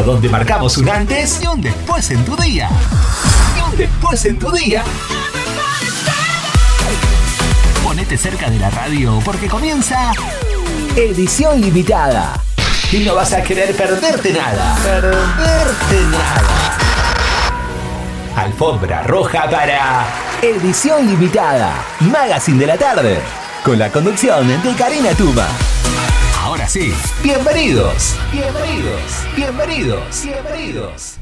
donde marcamos un antes y un después en tu día. Y un después en tu día. Ponete cerca de la radio porque comienza edición limitada. Y no vas a querer perderte nada. Perderte nada. Alfombra roja para edición limitada. Magazine de la tarde. Con la conducción de Karina Tuma. Ahora sí, bienvenidos, bienvenidos, bienvenidos, bienvenidos.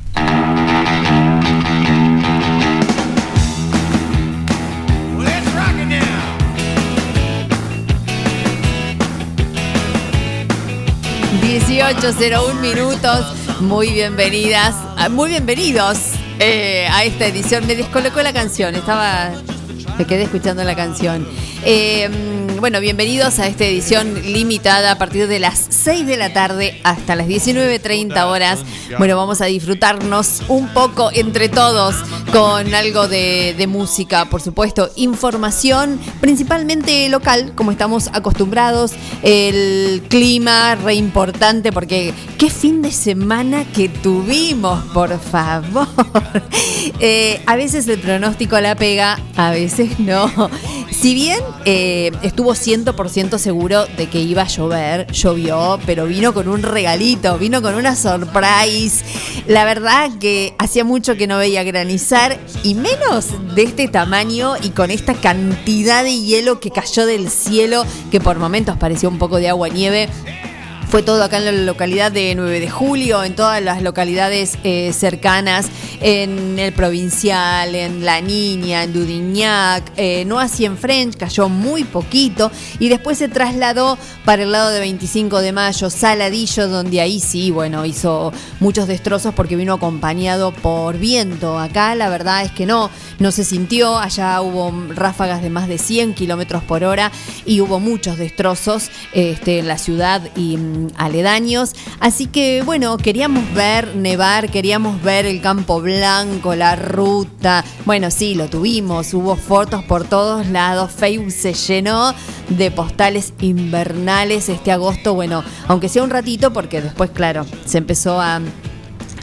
18.01 minutos. Muy bienvenidas, ah, muy bienvenidos eh, a esta edición. Me descolocó la canción, estaba. Me quedé escuchando la canción. Eh, bueno, bienvenidos a esta edición limitada a partir de las 6 de la tarde hasta las 19.30 horas. Bueno, vamos a disfrutarnos un poco entre todos con algo de, música, por supuesto, información principalmente local, como estamos acostumbrados, el clima re importante, porque qué fin de semana que tuvimos, por favor. Eh, a veces el pronóstico la pega, a veces no. Si bien eh, estuvo 100% seguro de que iba a llover, llovió, pero vino con un regalito, vino con una surprise. La verdad que hacía mucho que no veía granizar y menos de este tamaño y con esta cantidad de hielo que cayó del cielo, que por momentos parecía un poco de agua nieve. Fue todo acá en la localidad de 9 de julio, en todas las localidades eh, cercanas, en el provincial, en La Niña, en Dudignac, eh, no así en French, cayó muy poquito y después se trasladó para el lado de 25 de mayo, Saladillo, donde ahí sí, bueno, hizo muchos destrozos porque vino acompañado por viento. Acá la verdad es que no, no se sintió, allá hubo ráfagas de más de 100 kilómetros por hora y hubo muchos destrozos este, en la ciudad y mm, aledaños. Así que bueno, queríamos ver nevar, queríamos ver el campo blanco, la ruta. Bueno, sí, lo tuvimos, hubo fotos por todos lados. Facebook se llenó de postales invernales este agosto. Bueno, aunque sea un ratito, porque después, claro, se empezó a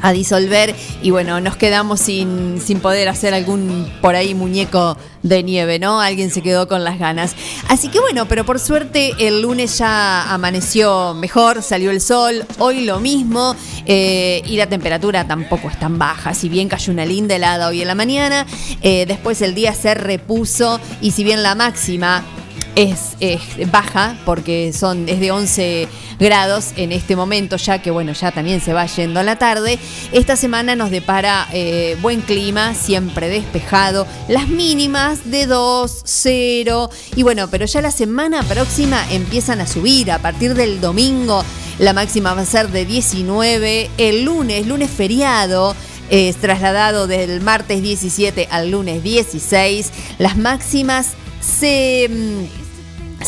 a disolver y bueno, nos quedamos sin, sin poder hacer algún por ahí muñeco de nieve, ¿no? Alguien se quedó con las ganas. Así que bueno, pero por suerte el lunes ya amaneció mejor, salió el sol, hoy lo mismo eh, y la temperatura tampoco es tan baja, si bien cayó una linda helada hoy en la mañana, eh, después el día se repuso y si bien la máxima es, baja porque son, es de 11 grados en este momento, ya que bueno, ya también se va yendo a la tarde. Esta semana nos depara eh, buen clima, siempre despejado, las mínimas de 2, 0 y bueno, pero ya la semana próxima empiezan a subir a partir del domingo. La máxima va a ser de 19, el lunes, lunes feriado es trasladado del martes 17 al lunes 16. Las máximas se mm,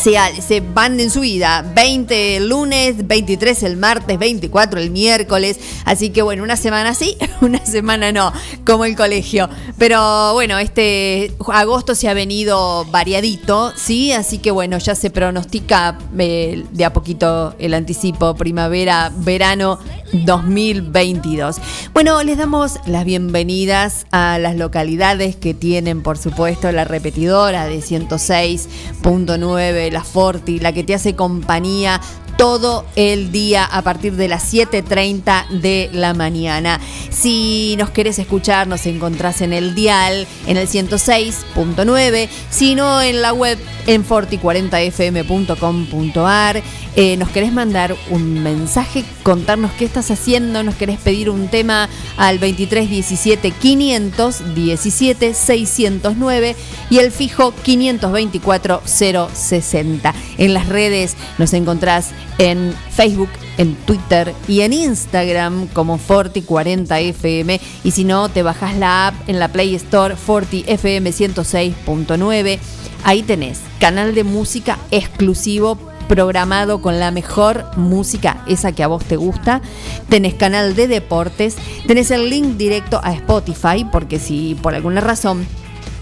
se, se, van en su vida. 20 el lunes, 23 el martes, 24 el miércoles. Así que bueno, una semana sí, una semana no, como el colegio. Pero bueno, este agosto se ha venido variadito, ¿sí? Así que bueno, ya se pronostica eh, de a poquito el anticipo primavera, verano 2022. Bueno, les damos las bienvenidas a las localidades que tienen, por supuesto, la repetidora de 106.9, la Forti, la que te hace compañía todo el día a partir de las 7.30 de la mañana. Si nos querés escuchar, nos encontrás en el dial, en el 106.9, sino en la web en forti40fm.com.ar. Eh, nos querés mandar un mensaje, contarnos qué estás haciendo, nos querés pedir un tema al 2317 517 609 y el fijo 524 060. En las redes nos encontrás en Facebook, en Twitter y en Instagram como Forti40FM. Y si no, te bajas la app en la Play Store FortiFM 106.9. Ahí tenés canal de música exclusivo programado con la mejor música, esa que a vos te gusta. Tenés canal de deportes, tenés el link directo a Spotify, porque si por alguna razón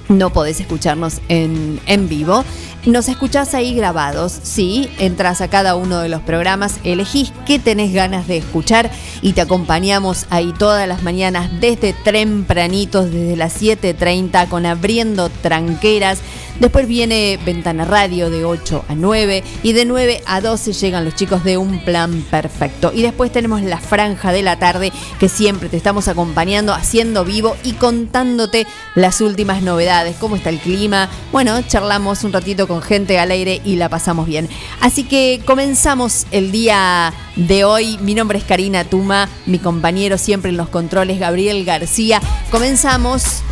no podés escucharnos en, en vivo. Nos escuchás ahí grabados, sí, entras a cada uno de los programas, elegís qué tenés ganas de escuchar y te acompañamos ahí todas las mañanas desde tempranitos, desde las 7.30 con abriendo tranqueras. Después viene Ventana Radio de 8 a 9 y de 9 a 12 llegan los chicos de Un Plan Perfecto. Y después tenemos la franja de la tarde que siempre te estamos acompañando, haciendo vivo y contándote las últimas novedades, cómo está el clima. Bueno, charlamos un ratito con gente al aire y la pasamos bien. Así que comenzamos el día de hoy. Mi nombre es Karina Tuma, mi compañero siempre en los controles, Gabriel García. Comenzamos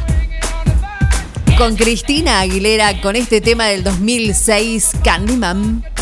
con Cristina Aguilera con este tema del 2006, Candyman.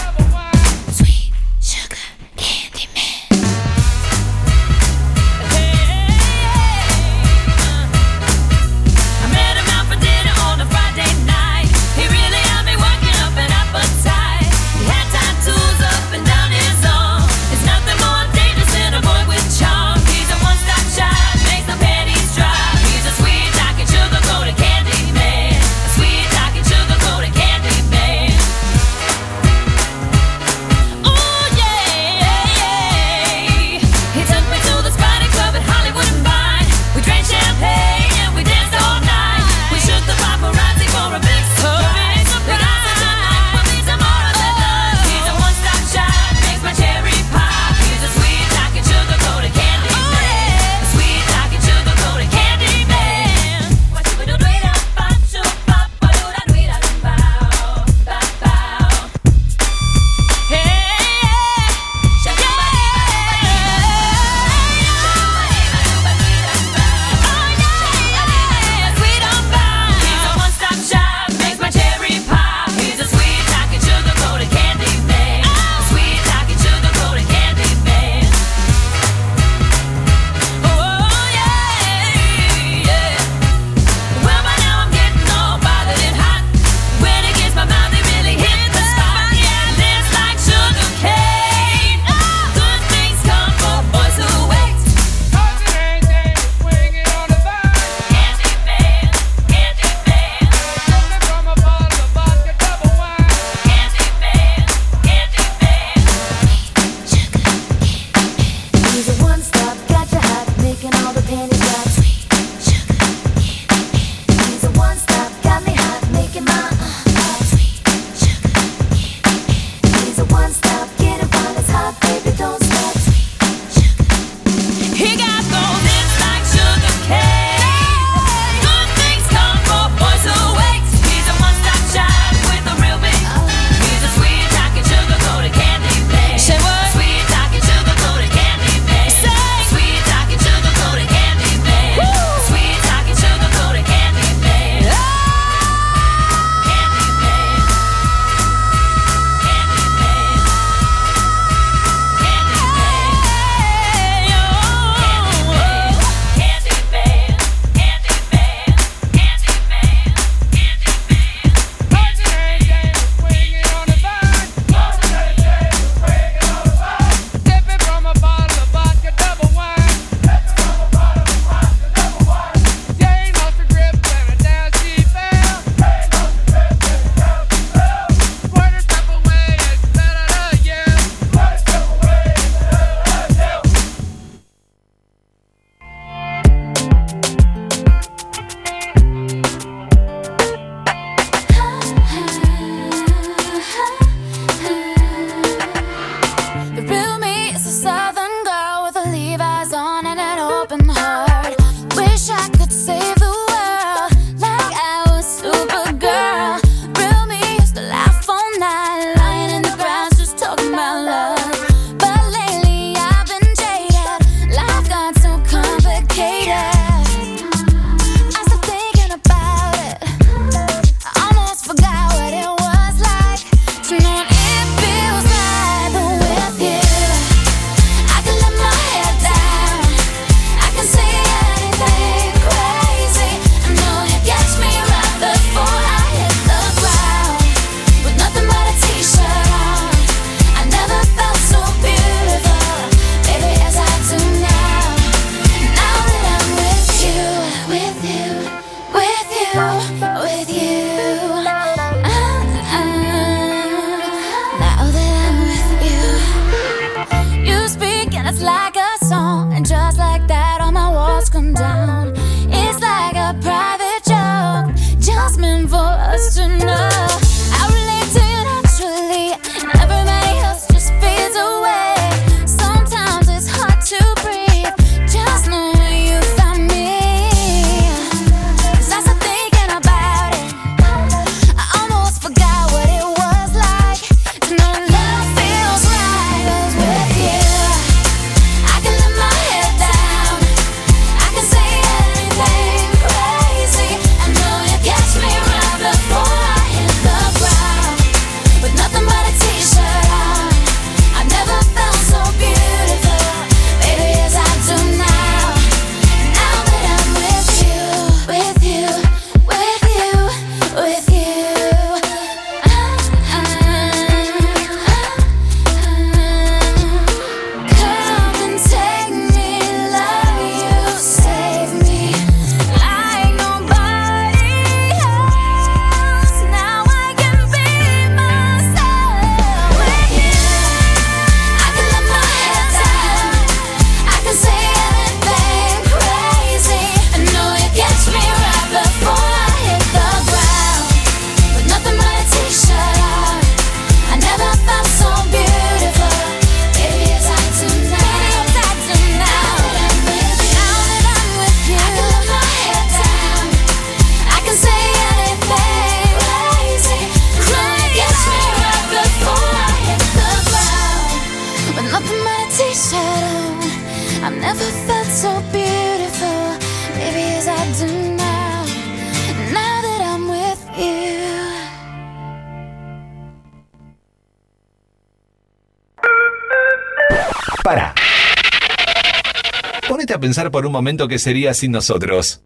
Momento qué sería sin nosotros.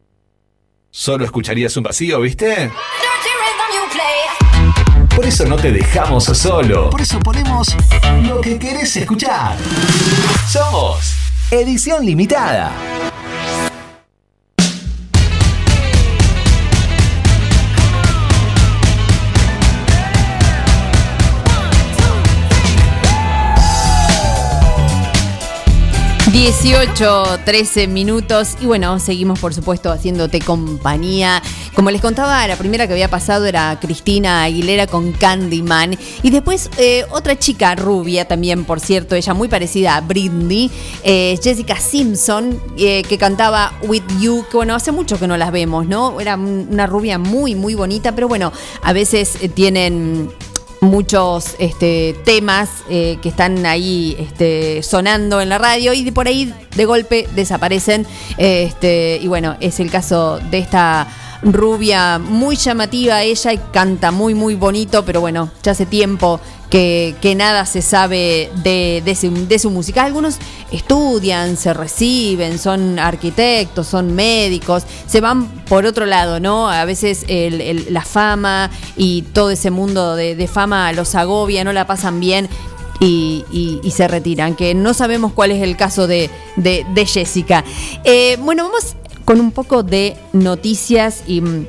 Solo escucharías un vacío, ¿viste? Por eso no te dejamos solo. Por eso ponemos lo que querés escuchar. Somos Edición Limitada. 18, 13 minutos y bueno, seguimos por supuesto haciéndote compañía. Como les contaba, la primera que había pasado era Cristina Aguilera con Candyman y después eh, otra chica rubia también, por cierto, ella muy parecida a Britney, eh, Jessica Simpson, eh, que cantaba With You, que bueno, hace mucho que no las vemos, ¿no? Era una rubia muy, muy bonita, pero bueno, a veces tienen muchos este, temas eh, que están ahí este, sonando en la radio y por ahí de golpe desaparecen. Este, y bueno, es el caso de esta rubia muy llamativa ella canta muy muy bonito, pero bueno, ya hace tiempo que, nada se sabe de, su, música. Algunos estudian, se reciben, son arquitectos, son médicos, se van por otro lado, ¿no? A veces la fama y todo ese mundo de, fama los agobia, no la pasan bien. Y, se retiran, que no sabemos cuál es el caso de, Jessica. Eh, bueno, vamos con un poco de noticias y mm,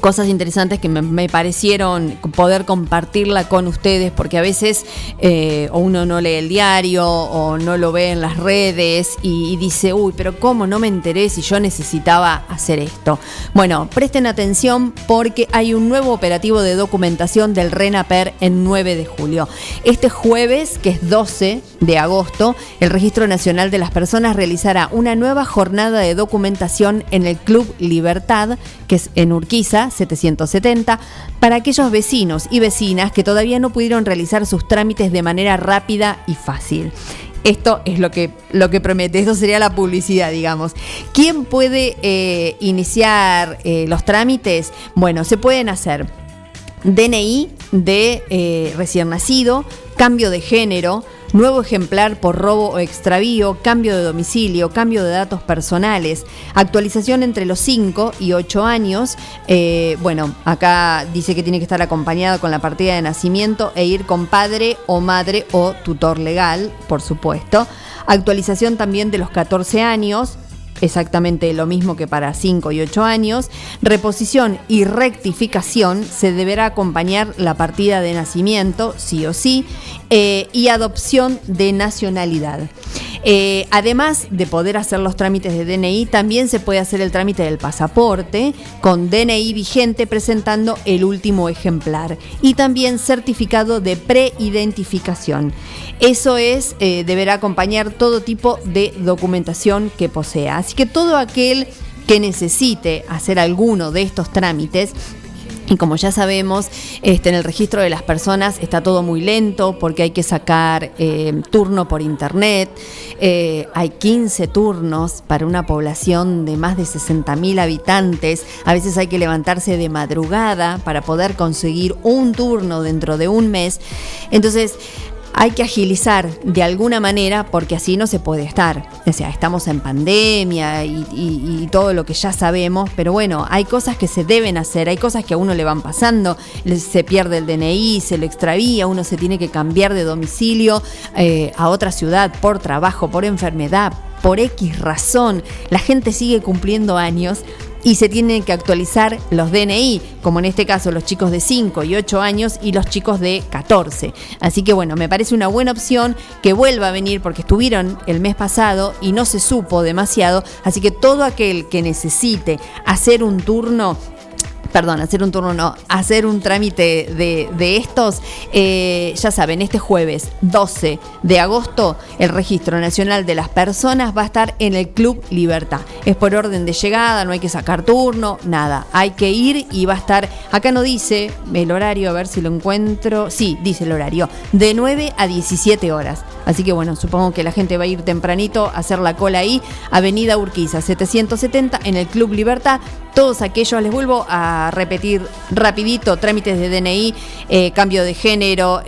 cosas interesantes que me, parecieron poder compartirla con ustedes, porque a veces eh, uno no lee el diario o no lo ve en las redes y, dice, uy, pero ¿cómo no me enteré si yo necesitaba hacer esto? Bueno, presten atención porque hay un nuevo operativo de documentación del RENAPER en 9 de julio. Este jueves, que es 12 de agosto, el Registro Nacional de las Personas realizará una nueva jornada de documentación en el Club Libertad, que es en Urquiza, 770 para aquellos vecinos y vecinas que todavía no pudieron realizar sus trámites de manera rápida y fácil. Esto es lo que, lo que promete, esto sería la publicidad, digamos. ¿Quién puede eh, iniciar eh, los trámites? Bueno, se pueden hacer DNI de eh, recién nacido, cambio de género, nuevo ejemplar por robo o extravío, cambio de domicilio, cambio de datos personales, actualización entre los 5 y 8 años. Eh, bueno, acá dice que tiene que estar acompañado con la partida de nacimiento e ir con padre o madre o tutor legal, por supuesto. Actualización también de los 14 años, exactamente lo mismo que para 5 y 8 años. Reposición y rectificación se deberá acompañar la partida de nacimiento, sí o sí, eh, y adopción de nacionalidad. Eh, además de poder hacer los trámites de DNI, también se puede hacer el trámite del pasaporte con DNI vigente presentando el último ejemplar y también certificado de preidentificación. Eso es, eh, deberá acompañar todo tipo de documentación que posea. Así que todo aquel que necesite hacer alguno de estos trámites y como ya sabemos, este, en el registro de las personas está todo muy lento porque hay que sacar eh, turno por internet. Eh, hay 15 turnos para una población de más de 60.000 habitantes. A veces hay que levantarse de madrugada para poder conseguir un turno dentro de un mes. Entonces, hay que agilizar de alguna manera porque así no se puede estar. O sea, estamos en pandemia y, todo lo que ya sabemos, pero bueno, hay cosas que se deben hacer, hay cosas que a uno le van pasando, se pierde el DNI, se lo extravía, uno se tiene que cambiar de domicilio eh, a otra ciudad por trabajo, por enfermedad, por X razón. La gente sigue cumpliendo años y se tienen que actualizar los DNI, como en este caso los chicos de 5 y 8 años y los chicos de 14. Así que bueno, me parece una buena opción que vuelva a venir porque estuvieron el mes pasado y no se supo demasiado, así que todo aquel que necesite hacer un turno perdón, hacer un turno no, hacer un trámite de, estos, eh, ya saben, este jueves 12 de agosto el Registro Nacional de las Personas va a estar en el Club Libertad. Es por orden de llegada, no hay que sacar turno, nada. Hay que ir y va a estar, acá no dice el horario, a ver si lo encuentro. Sí, dice el horario, de 9 a 17 horas. Así que bueno, supongo que la gente va a ir tempranito a hacer la cola ahí, Avenida Urquiza 770 en el Club Libertad. Todos aquellos, les vuelvo a repetir rapidito, trámites de DNI, eh, cambio de género,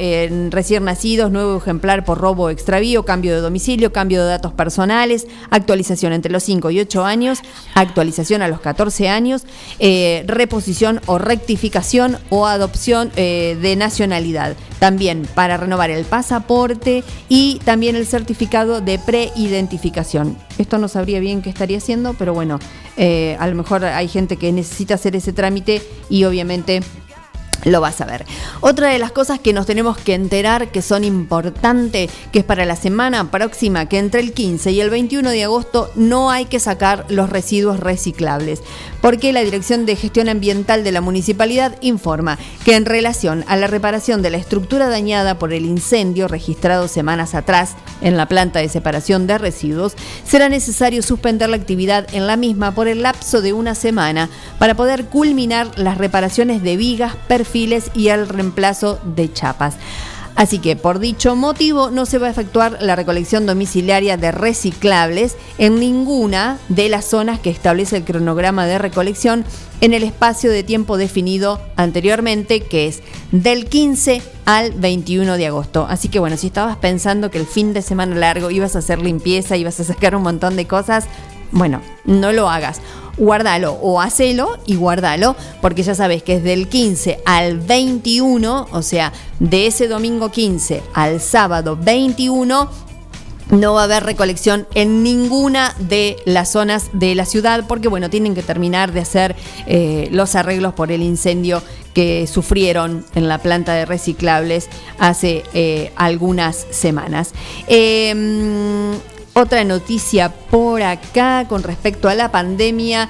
recién nacidos, nuevo ejemplar por robo o extravío, cambio de domicilio, cambio de datos personales, actualización entre los 5 y 8 años, actualización a los 14 años, eh, reposición o rectificación o adopción eh, de nacionalidad. También para renovar el pasaporte y también el certificado de preidentificación. Esto no sabría bien qué estaría haciendo, pero bueno, a lo mejor hay gente que necesita hacer ese trámite y obviamente lo vas a ver. Otra de las cosas que nos tenemos que enterar que son importantes, que es para la semana próxima, que entre el 15 y el 21 de agosto no hay que sacar los residuos reciclables, porque la Dirección de Gestión Ambiental de la Municipalidad informa que en relación a la reparación de la estructura dañada por el incendio registrado semanas atrás en la planta de separación de residuos, será necesario suspender la actividad en la misma por el lapso de una semana para poder culminar las reparaciones de vigas, perfiles, y el reemplazo de chapas. Así que por dicho motivo no se va a efectuar la recolección domiciliaria de reciclables en ninguna de las zonas que establece el cronograma de recolección en el espacio de tiempo definido anteriormente, que es del 15 al 21 de agosto. Así que bueno, si estabas pensando que el fin de semana largo ibas a hacer limpieza, ibas a sacar un montón de cosas, bueno, no lo hagas guárdalo o hacelo y guárdalo, porque ya sabes que es del 15 al 21, o sea, de ese domingo 15 al sábado 21, no va a haber recolección en ninguna de las zonas de la ciudad porque bueno, tienen que terminar de hacer eh, los arreglos por el incendio que sufrieron en la planta de reciclables hace eh, algunas semanas. Em, otra noticia por acá con respecto a la pandemia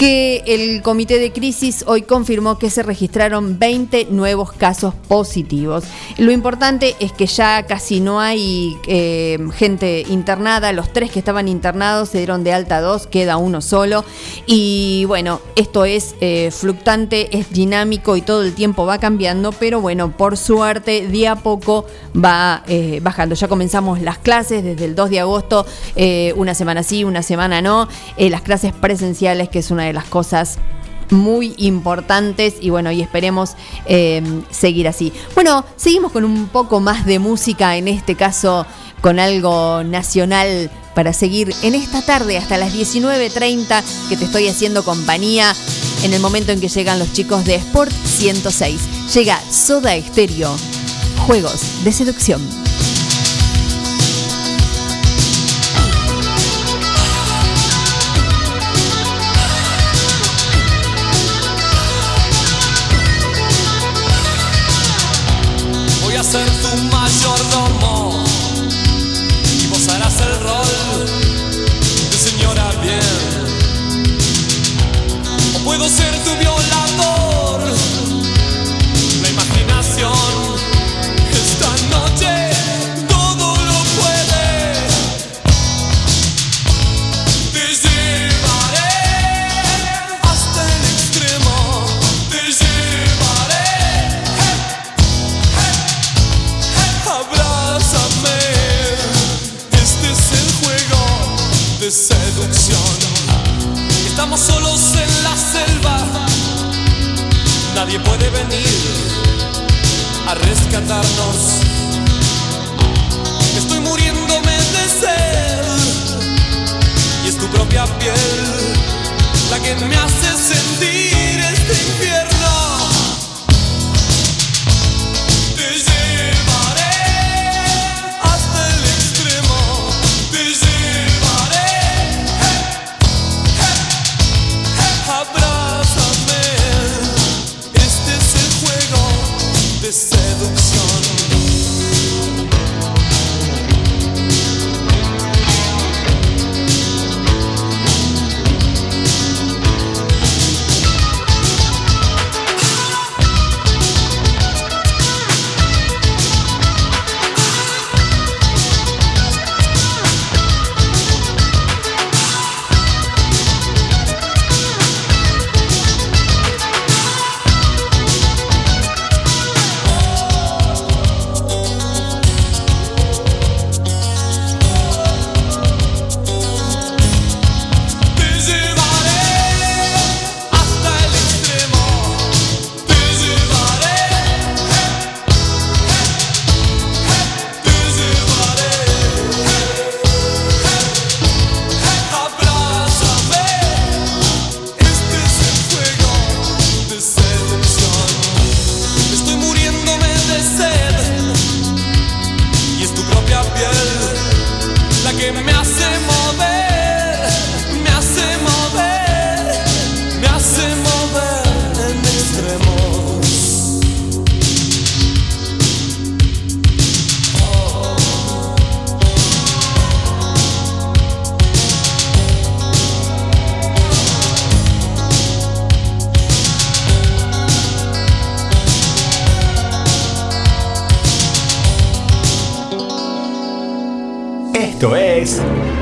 que el comité de crisis hoy confirmó que se registraron 20 nuevos casos positivos. Lo importante es que ya casi no hay eh, gente internada, los tres que estaban internados se dieron de alta dos, queda uno solo. Y bueno, esto es eh, fluctuante, es dinámico y todo el tiempo va cambiando, pero bueno, por suerte, día a poco va eh, bajando. Ya comenzamos las clases desde el 2 de agosto, una semana sí, una semana no, las clases presenciales, que es una de las cosas muy importantes y bueno, y esperemos eh, seguir así. Bueno, seguimos con un poco más de música, en este caso con algo nacional para seguir en esta tarde hasta las 19.30 que te estoy haciendo compañía en el momento en que llegan los chicos de Sport 106. Llega Soda Estéreo, Juegos de Seducción.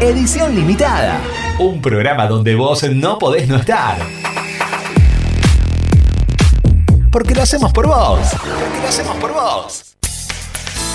Edición Limitada, un programa donde vos no podés no estar. Porque lo hacemos por vos. Porque lo hacemos por vos.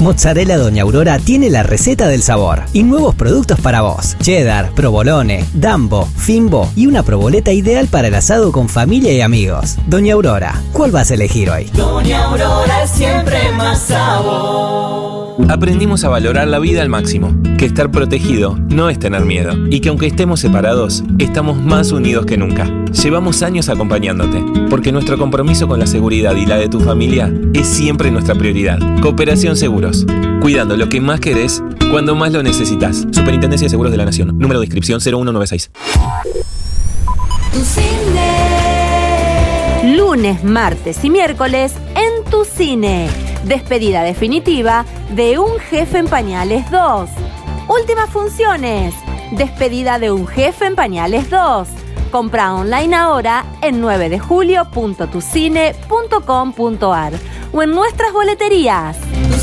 Mozzarella Doña Aurora tiene la receta del sabor y nuevos productos para vos. Cheddar, provolone, dambo, fimbo y una proboleta ideal para el asado con familia y amigos. Doña Aurora, ¿cuál vas a elegir hoy? Doña Aurora siempre más sabor. Aprendimos a valorar la vida al máximo, que estar protegido no es tener miedo y que aunque estemos separados, estamos más unidos que nunca. Llevamos años acompañándote, porque nuestro compromiso con la seguridad y la de tu familia es siempre nuestra prioridad. Cooperación Cuidando lo que más querés cuando más lo necesitas. Superintendencia de Seguros de la Nación, número de inscripción 0196. Tu cine. Lunes, martes y miércoles en tu cine. Despedida definitiva de Un Jefe en Pañales 2. Últimas funciones. Despedida de Un Jefe en Pañales 2. Compra online ahora en 9dejuilio.tucine.com.ar o en nuestras boleterías.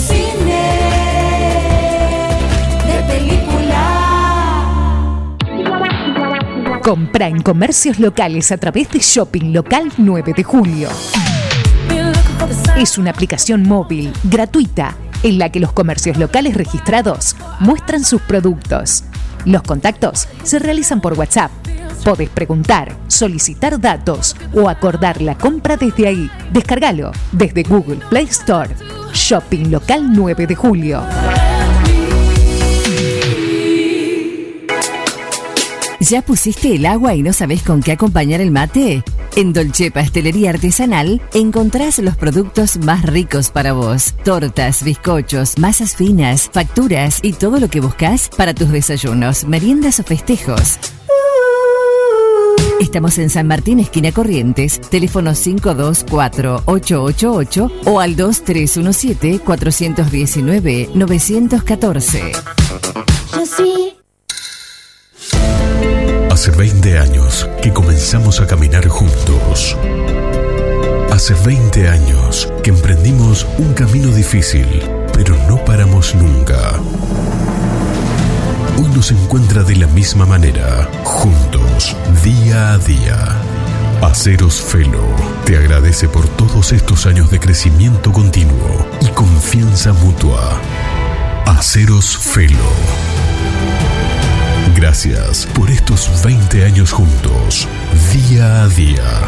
Cine de película. Compra en comercios locales a través de Shopping Local 9 de Julio. Es una aplicación móvil gratuita en la que los comercios locales registrados muestran sus productos. Los contactos se realizan por WhatsApp. Podés preguntar, solicitar datos o acordar la compra desde ahí. Descárgalo desde Google Play Store. Shopping Local 9 de Julio. ¿Ya pusiste el agua y no sabes con qué acompañar el mate? En Dolce Pastelería Artesanal encontrás los productos más ricos para vos. Tortas, bizcochos, masas finas, facturas y todo lo que buscas para tus desayunos, meriendas o festejos. Estamos en San Martín, esquina Corrientes, teléfono 524-888 o al 2317-419-914. Yo sí. Hace 20 años que comenzamos a caminar juntos. Hace 20 años que emprendimos un camino difícil, pero no paramos nunca. Hoy nos encuentra de la misma manera, juntos, día a día. Aceros Felo te agradece por todos estos años de crecimiento continuo y confianza mutua. Aceros Felo. Gracias por estos 20 años juntos, día a día.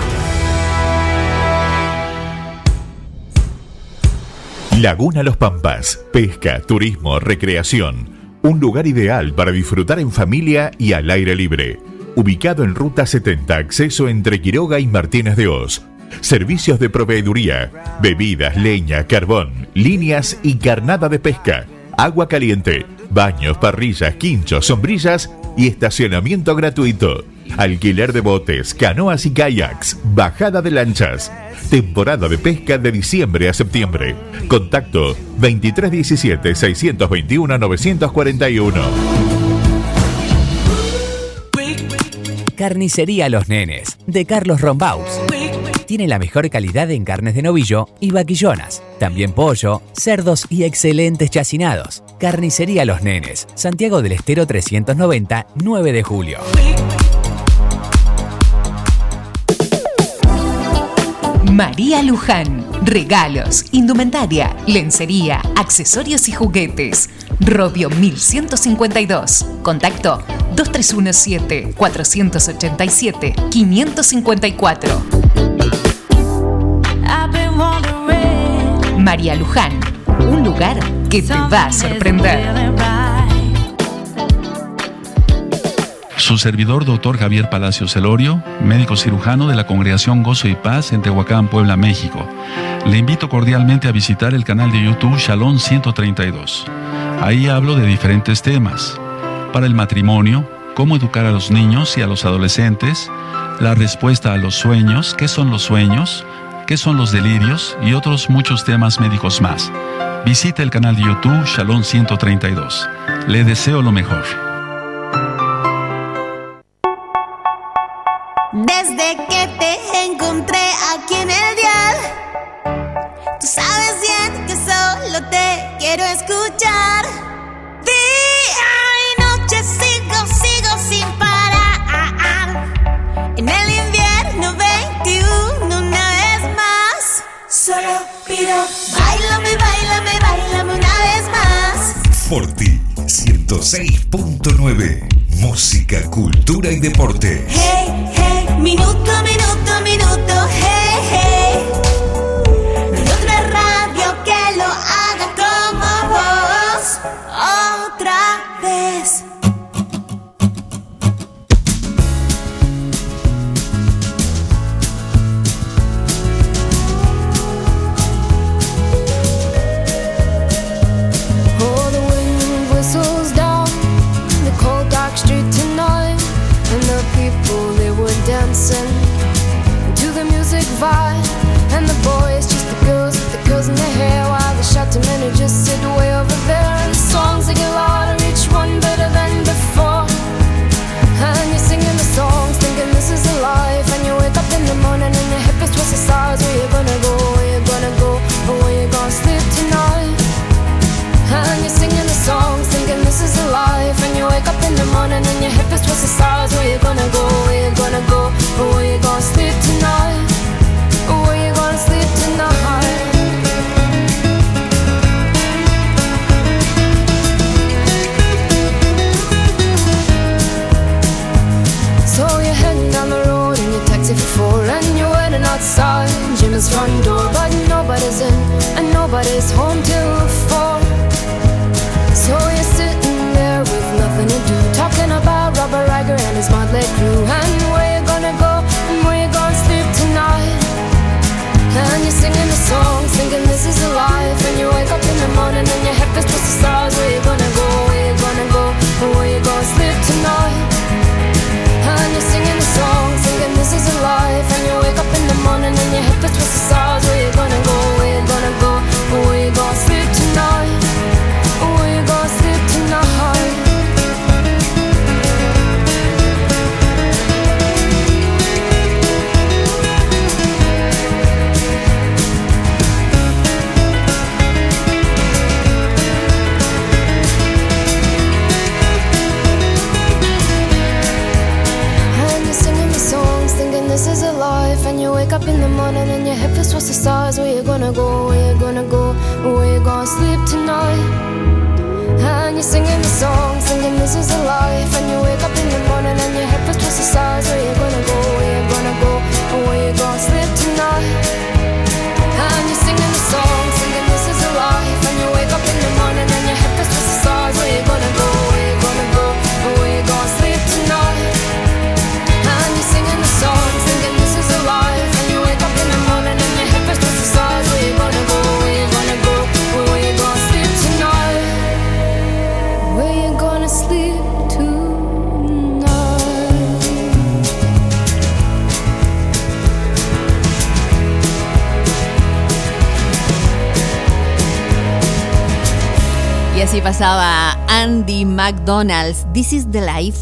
Laguna Los Pampas, pesca, turismo, recreación. Un lugar ideal para disfrutar en familia y al aire libre. Ubicado en Ruta 70, acceso entre Quiroga y Martínez de Oz. Servicios de proveeduría, bebidas, leña, carbón, líneas y carnada de pesca. Agua caliente, baños, parrillas, quinchos, sombrillas y estacionamiento gratuito. Alquiler de botes, canoas y kayaks, bajada de lanchas. Temporada de pesca de diciembre a septiembre. Contacto 2317-621-941. Carnicería Los Nenes, de Carlos Rombaus. Tiene la mejor calidad en carnes de novillo y vaquillonas. También pollo, cerdos y excelentes chacinados. Carnicería Los Nenes, Santiago del Estero 390, 9 de julio. María Luján. Regalos, indumentaria, lencería, accesorios y juguetes. Robio 1152. Contacto 2317-487-554. María Luján. Un lugar que te va a sorprender. Su servidor, doctor Javier Palacios Elorio, médico cirujano de la Congregación Gozo y Paz en Tehuacán, Puebla, México. Le invito cordialmente a visitar el canal de YouTube Shalom 132. Ahí hablo de diferentes temas. Para el matrimonio, cómo educar a los niños y a los adolescentes, la respuesta a los sueños, qué son los sueños, qué son los delirios y otros muchos temas médicos más. Visita el canal de YouTube Shalom 132. Le deseo lo mejor. Forti 106.9. Música, cultura y deporte. Hey, hey, minuto, minuto, McDonald's. This is the life.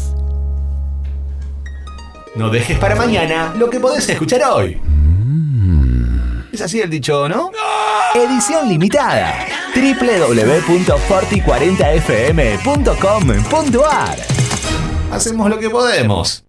No dejes para mañana lo que podés escuchar hoy. Es así el dicho, ¿no? Edición limitada. www.forti40fm.com.ar Hacemos lo que podemos.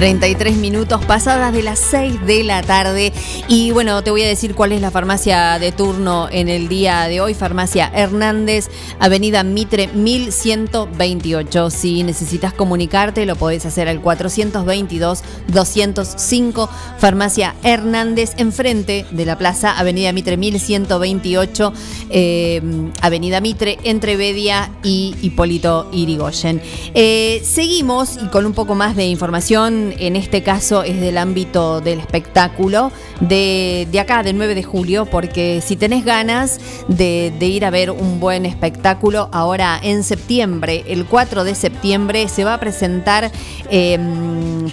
33 minutos pasadas de las 6 de la tarde. Y bueno, te voy a decir cuál es la farmacia de turno en el día de hoy. Farmacia Hernández, Avenida Mitre 1128. Si necesitas comunicarte, lo podés hacer al 422-205. Farmacia Hernández, enfrente de la plaza, Avenida Mitre 1128. eh, Avenida Mitre, entre Bedia y Hipólito Irigoyen. Eh, seguimos y con un poco más de información, en este caso es del ámbito del espectáculo, de, de acá, del 9 de julio, porque si tenés ganas de, ir a ver un buen espectáculo, ahora en septiembre, el 4 de septiembre, se va a presentar eh,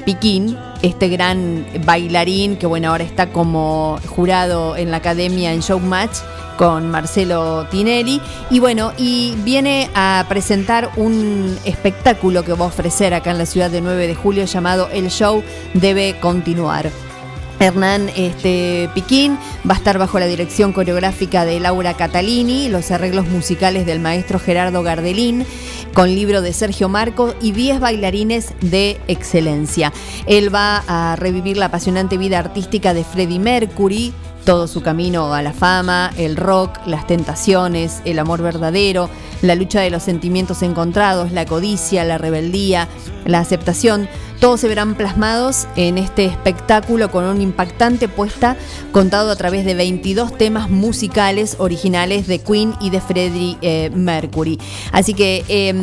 Piquín, este gran bailarín que bueno, ahora está como jurado en la academia en Showmatch con Marcelo Tinelli. Y bueno, y viene a presentar un espectáculo que va a ofrecer acá en la ciudad de 9 de julio llamado El Show Debe Continuar. Hernán este, Piquín va a estar bajo la dirección coreográfica de Laura Catalini, los arreglos musicales del maestro Gerardo Gardelín, con libro de Sergio Marco y 10 bailarines de excelencia. Él va a revivir la apasionante vida artística de Freddie Mercury, todo su camino a la fama, el rock, las tentaciones, el amor verdadero, la lucha de los sentimientos encontrados, la codicia, la rebeldía, la aceptación, todos se verán plasmados en este espectáculo con una impactante puesta contado a través de 22 temas musicales originales de Queen y de Freddie eh, Mercury. Así que eh,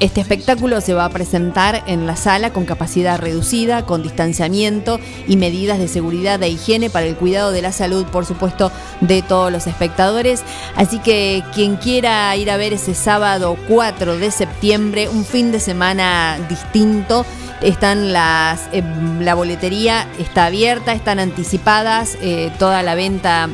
este espectáculo se va a presentar en la sala con capacidad reducida, con distanciamiento y medidas de seguridad e higiene para el cuidado de la salud, por supuesto, de todos los espectadores. Así que quien quiera ir a ver ese sábado 4 de septiembre, un fin de semana distinto, están las eh, la boletería está abierta, están anticipadas eh, toda la venta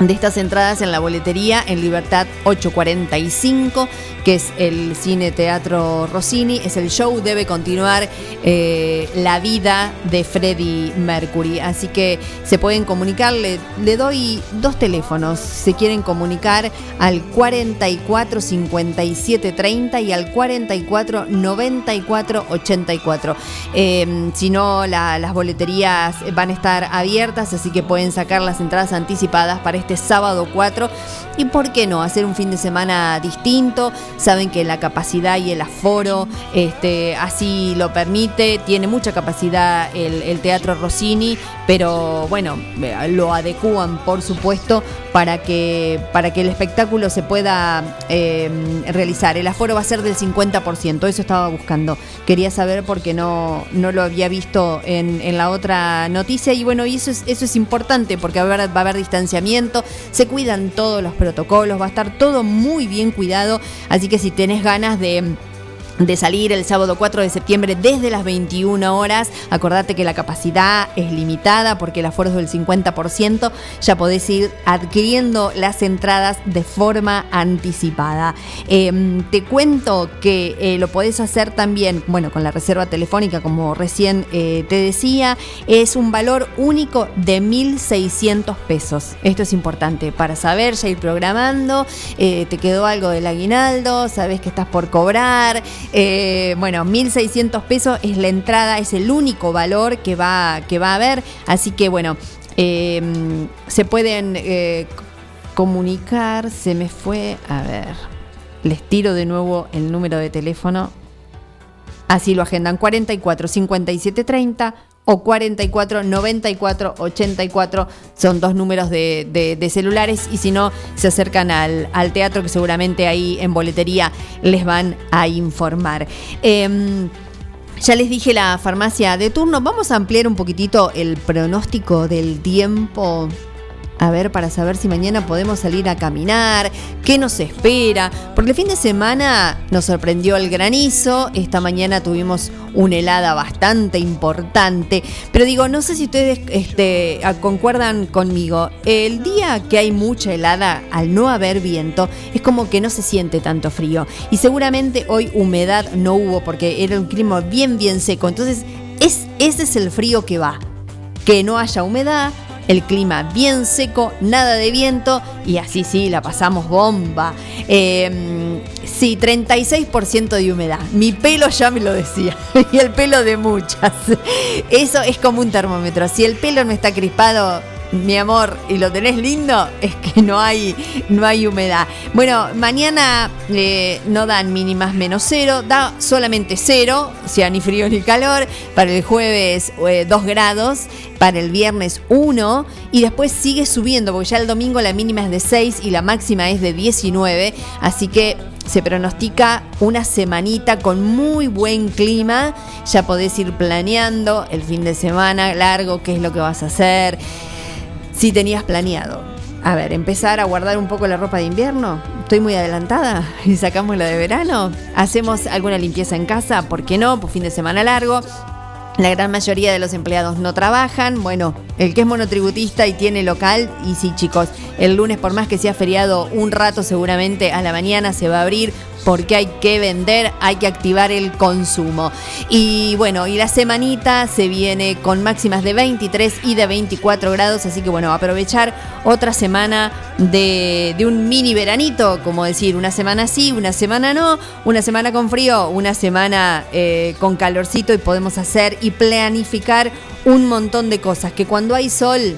de estas entradas en la boletería en Libertad 845, que es el cine teatro Rossini, es el show, debe continuar eh, la vida de Freddie Mercury. Así que se pueden comunicar, le, doy dos teléfonos, se quieren comunicar al 44 57 30 y al 44 94 84. Eh, si no, la- las boleterías van a estar abiertas, así que pueden sacar las entradas anticipadas para este sábado 4. Y por qué no, hacer un fin de semana distinto. Saben que la capacidad y el aforo este, así lo permite. Tiene mucha capacidad el, Teatro Rossini, pero bueno, eh, lo adecúan por supuesto para que, para que el espectáculo se pueda eh, realizar. El aforo va a ser del 50%, eso estaba buscando. Quería saber porque no, no lo había visto en, la otra noticia. Y bueno, y eso es, eso es importante porque va a haber distanciamiento, se cuidan todos los protocolos, va a estar todo muy bien cuidado. Así que si tenés ganas de de salir el sábado 4 de septiembre desde las 21 horas. Acordate que la capacidad es limitada porque el aforo es del 50%. Ya podés ir adquiriendo las entradas de forma anticipada. Eh, te cuento que eh, lo podés hacer también, bueno, con la reserva telefónica, como recién eh, te decía, es un valor único de 1.600 pesos. Esto es importante para saber, ya ir programando, eh, te quedó algo del aguinaldo, sabes que estás por cobrar, Eh, bueno, 1.600 pesos es la entrada, es el único valor que va, que va a haber. Así que bueno, eh, se pueden eh, comunicar. Se me fue, a ver, les tiro de nuevo el número de teléfono. Así lo agendan 44 57 30 o 44 94 84 son dos números de, de- celulares y si no se acercan al, al teatro que seguramente ahí en boletería les van a informar. Em, ya les dije la farmacia de turno, vamos a ampliar un poquitito el pronóstico del tiempo. A ver, para saber si mañana podemos salir a caminar, qué nos espera. Porque el fin de semana nos sorprendió el granizo, esta mañana tuvimos una helada bastante importante. Pero digo, no sé si ustedes este, concuerdan conmigo. El día que hay mucha helada, al no haber viento, es como que no se siente tanto frío. Y seguramente hoy humedad no hubo porque era un clima bien, bien seco. Entonces, es, ese es el frío que va que no haya humedad, el clima bien seco, nada de viento y así sí, la pasamos bomba. Eh, sí, 36% de humedad. Mi pelo ya me lo decía y el pelo de muchas. Eso es como un termómetro. Si el pelo no está crispado, mi amor, y lo tenés lindo, es que no hay, no hay humedad. Bueno, mañana eh, no dan mínimas menos cero, da solamente cero, o sea, ni frío ni calor. Para el jueves 2 grados, para el viernes 1 y después sigue subiendo, porque ya el domingo la mínima es de 6 y la máxima es de 19, así que se pronostica una semanita con muy buen clima. Ya podés ir planeando el fin de semana largo, qué es lo que vas a hacer. Si tenías planeado, a ver, empezar a guardar un poco la ropa de invierno. Estoy muy adelantada y sacamos la de verano. Hacemos alguna limpieza en casa, ¿por qué no? Pues fin de semana largo. La gran mayoría de los empleados no trabajan. Bueno, el que es monotributista y tiene local, y sí, chicos, el lunes, por más que sea feriado, un rato seguramente a la mañana se va a abrir porque hay que vender, hay que activar el consumo. Y bueno, y la semanita se viene con máximas de 23 y de 24 grados, así que bueno, aprovechar otra semana de, un mini veranito, como decir, una semana sí, una semana no, una semana con frío, una semana eh, con calorcito y podemos hacer y planificar un montón de cosas que cuando hay sol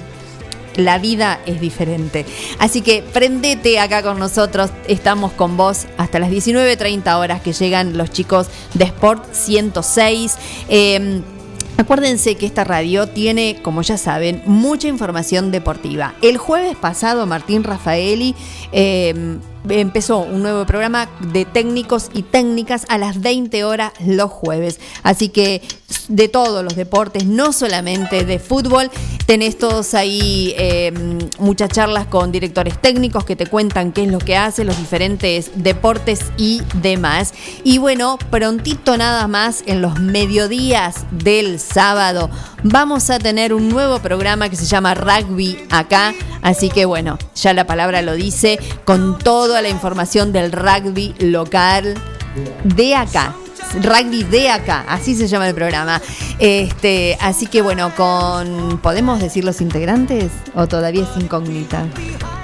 la vida es diferente. Así que prendete acá con nosotros, estamos con vos hasta las 19.30 horas que llegan los chicos de Sport 106. Eh, Acuérdense que esta radio tiene, como ya saben, mucha información deportiva. El jueves pasado, Martín Rafaeli eh, empezó un nuevo programa de técnicos y técnicas a las 20 horas los jueves. Así que de todos los deportes, no solamente de fútbol, tenés todos ahí eh, muchas charlas con directores técnicos que te cuentan qué es lo que hacen los diferentes deportes y demás. Y bueno, prontito nada más en los mediodías del sábado vamos a tener un nuevo programa que se llama Rugby acá. Así que bueno, ya la palabra lo dice, con toda la información del rugby local de acá. Rugby de acá, así se llama el programa. Este, así que bueno, con ¿podemos decir los integrantes o todavía es incógnita?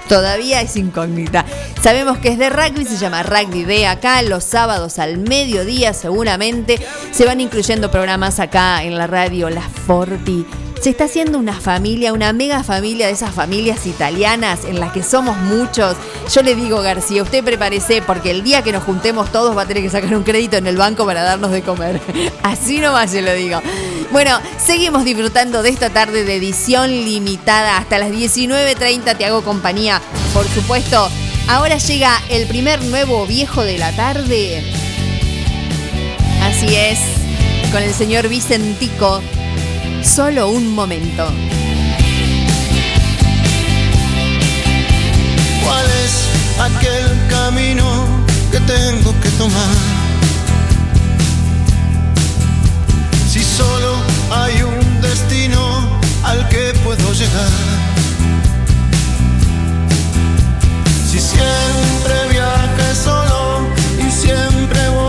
Todavía es incógnita. Sabemos que es de rugby, se llama Rugby de acá, los sábados al mediodía seguramente. Se van incluyendo programas acá en la radio La Forti. Se está haciendo una familia, una mega familia de esas familias italianas en las que somos muchos. Yo le digo, García, usted prepárese porque el día que nos juntemos todos va a tener que sacar un crédito en el banco para darnos de comer. Así nomás se lo digo. Bueno, seguimos disfrutando de esta tarde de edición limitada. Hasta las 19.30 te hago compañía. Por supuesto, ahora llega el primer nuevo viejo de la tarde. Así es, con el señor Vicentico. Solo un momento. ¿Cuál es aquel camino que tengo que tomar? Si solo hay un destino al que puedo llegar. Si siempre viajé solo y siempre vos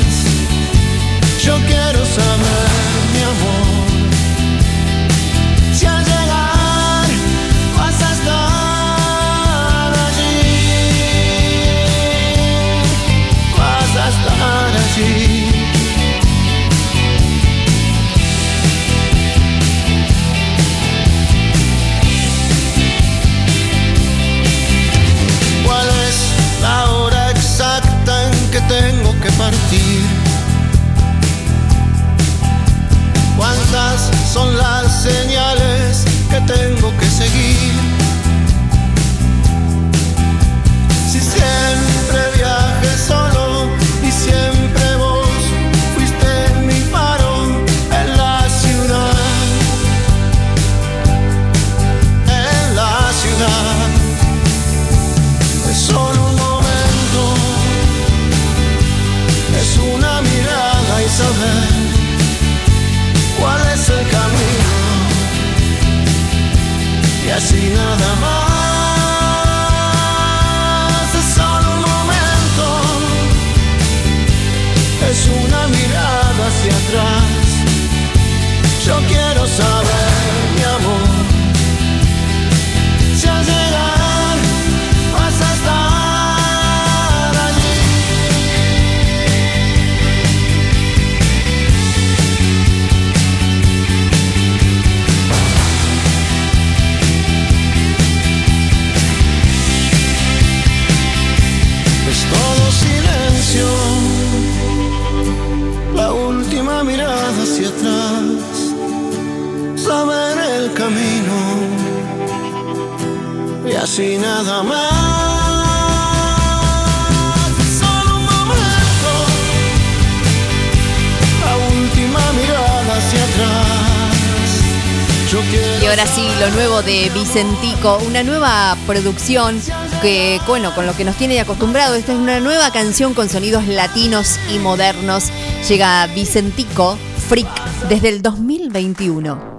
Vicentico, una nueva producción que, bueno, con lo que nos tiene acostumbrado. Esta es una nueva canción con sonidos latinos y modernos. Llega Vicentico, Freak, desde el 2021.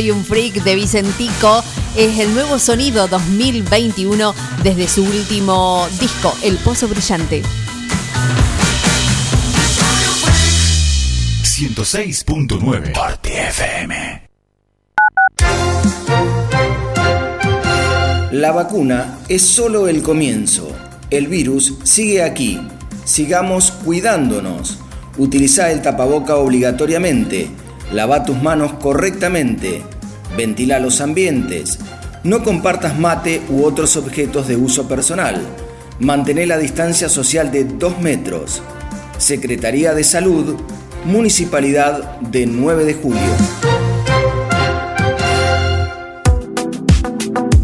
Soy un freak de Vicentico es el nuevo sonido 2021 desde su último disco, El Pozo Brillante. 106.9 Party FM. La vacuna es solo el comienzo. El virus sigue aquí. Sigamos cuidándonos. Utiliza el tapaboca obligatoriamente. Lava tus manos correctamente. Ventila los ambientes. No compartas mate u otros objetos de uso personal. Mantén la distancia social de 2 metros. Secretaría de Salud, Municipalidad de 9 de Julio.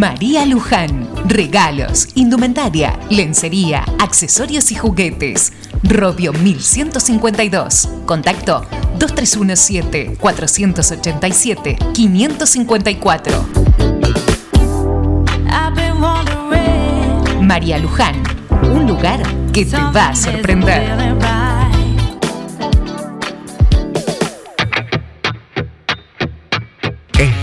María Luján. Regalos, indumentaria, lencería, accesorios y juguetes. Robio 1152. Contacto 2317-487-554. María Luján. Un lugar que te va a sorprender.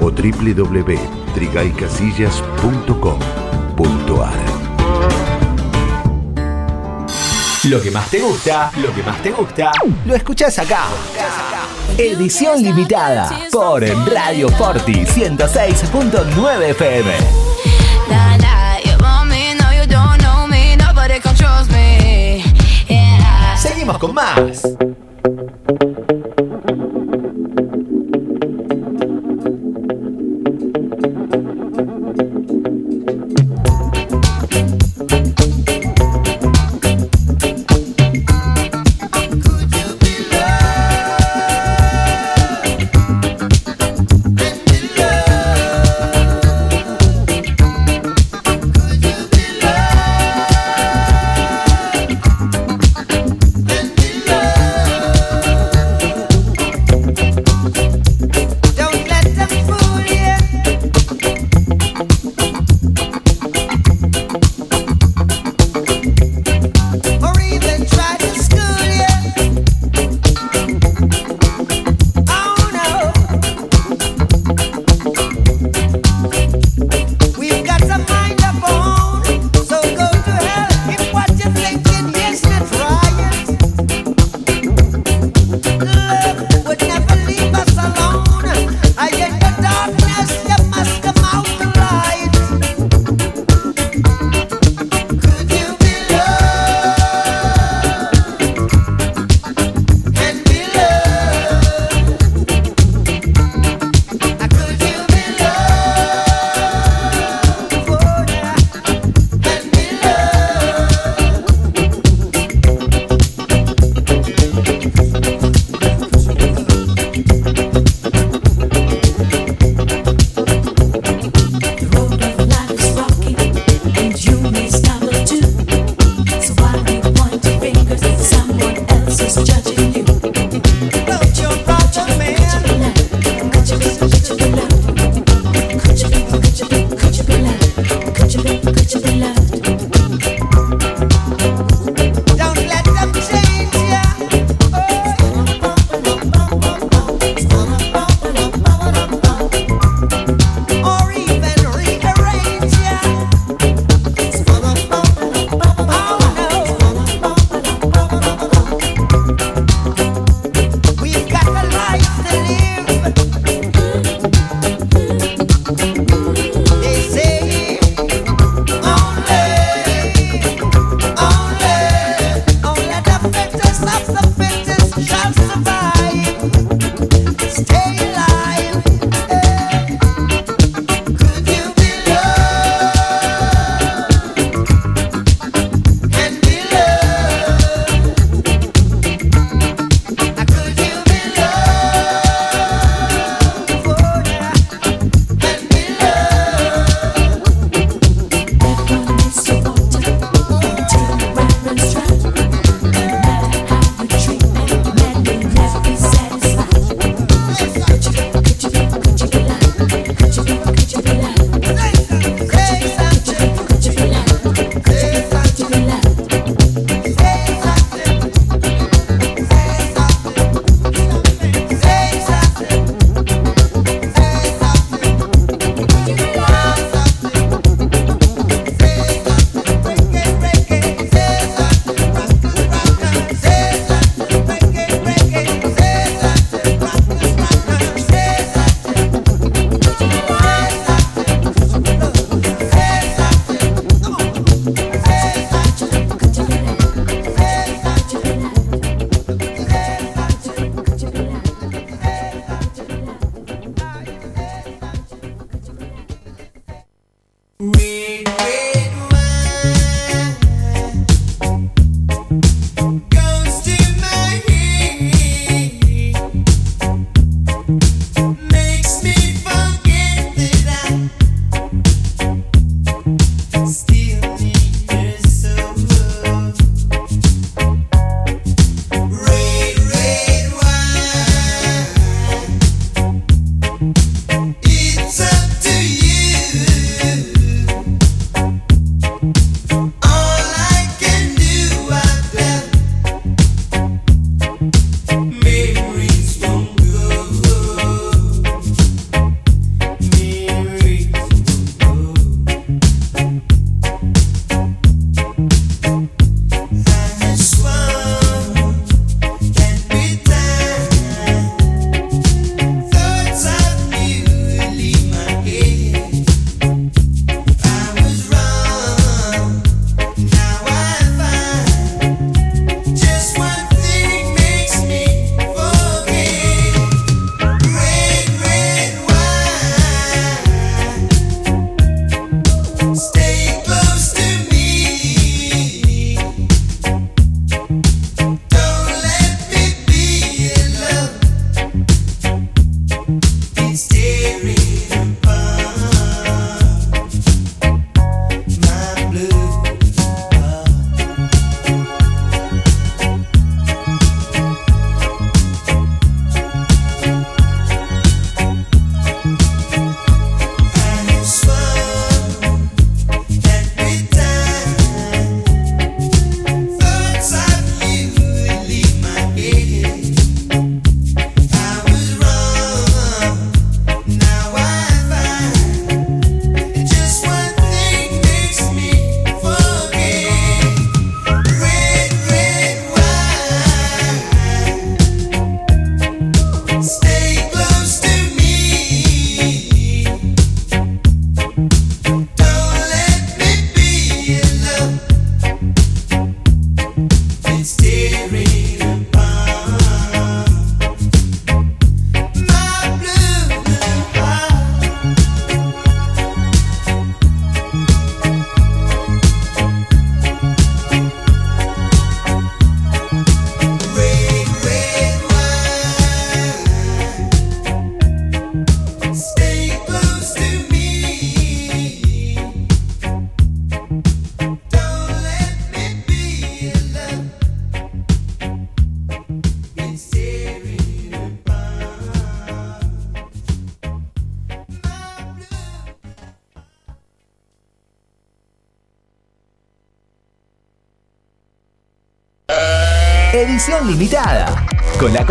o www.trigaycasillas.com.ar Lo que más te gusta, lo que más te gusta, lo escuchás acá. Edición limitada por Radio Forti 106.9 FM. Nah, nah, you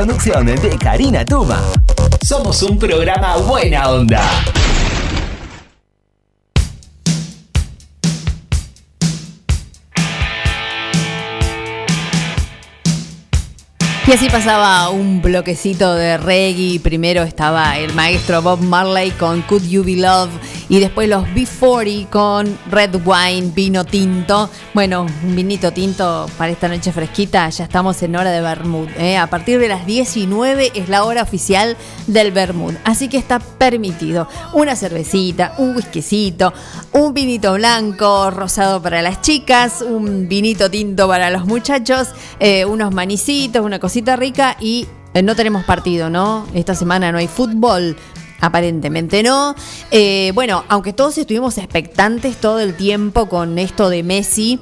de Karina Tuma. Somos un programa buena onda. Y así pasaba un bloquecito de reggae. Primero estaba el maestro Bob Marley con Could You Be Love y después los B40 con Red Wine, vino tinto. Bueno, un vinito tinto para esta noche fresquita. Ya estamos en hora de Bermud. ¿eh? A partir de las 19 es la hora oficial del Bermud. Así que está permitido una cervecita, un whiskycito, un vinito blanco, rosado para las chicas, un vinito tinto para los muchachos, eh, unos manicitos, una cosita rica y eh, no tenemos partido, ¿no? Esta semana no hay fútbol. Aparentemente no. Eh, bueno, aunque todos estuvimos expectantes todo el tiempo con esto de Messi,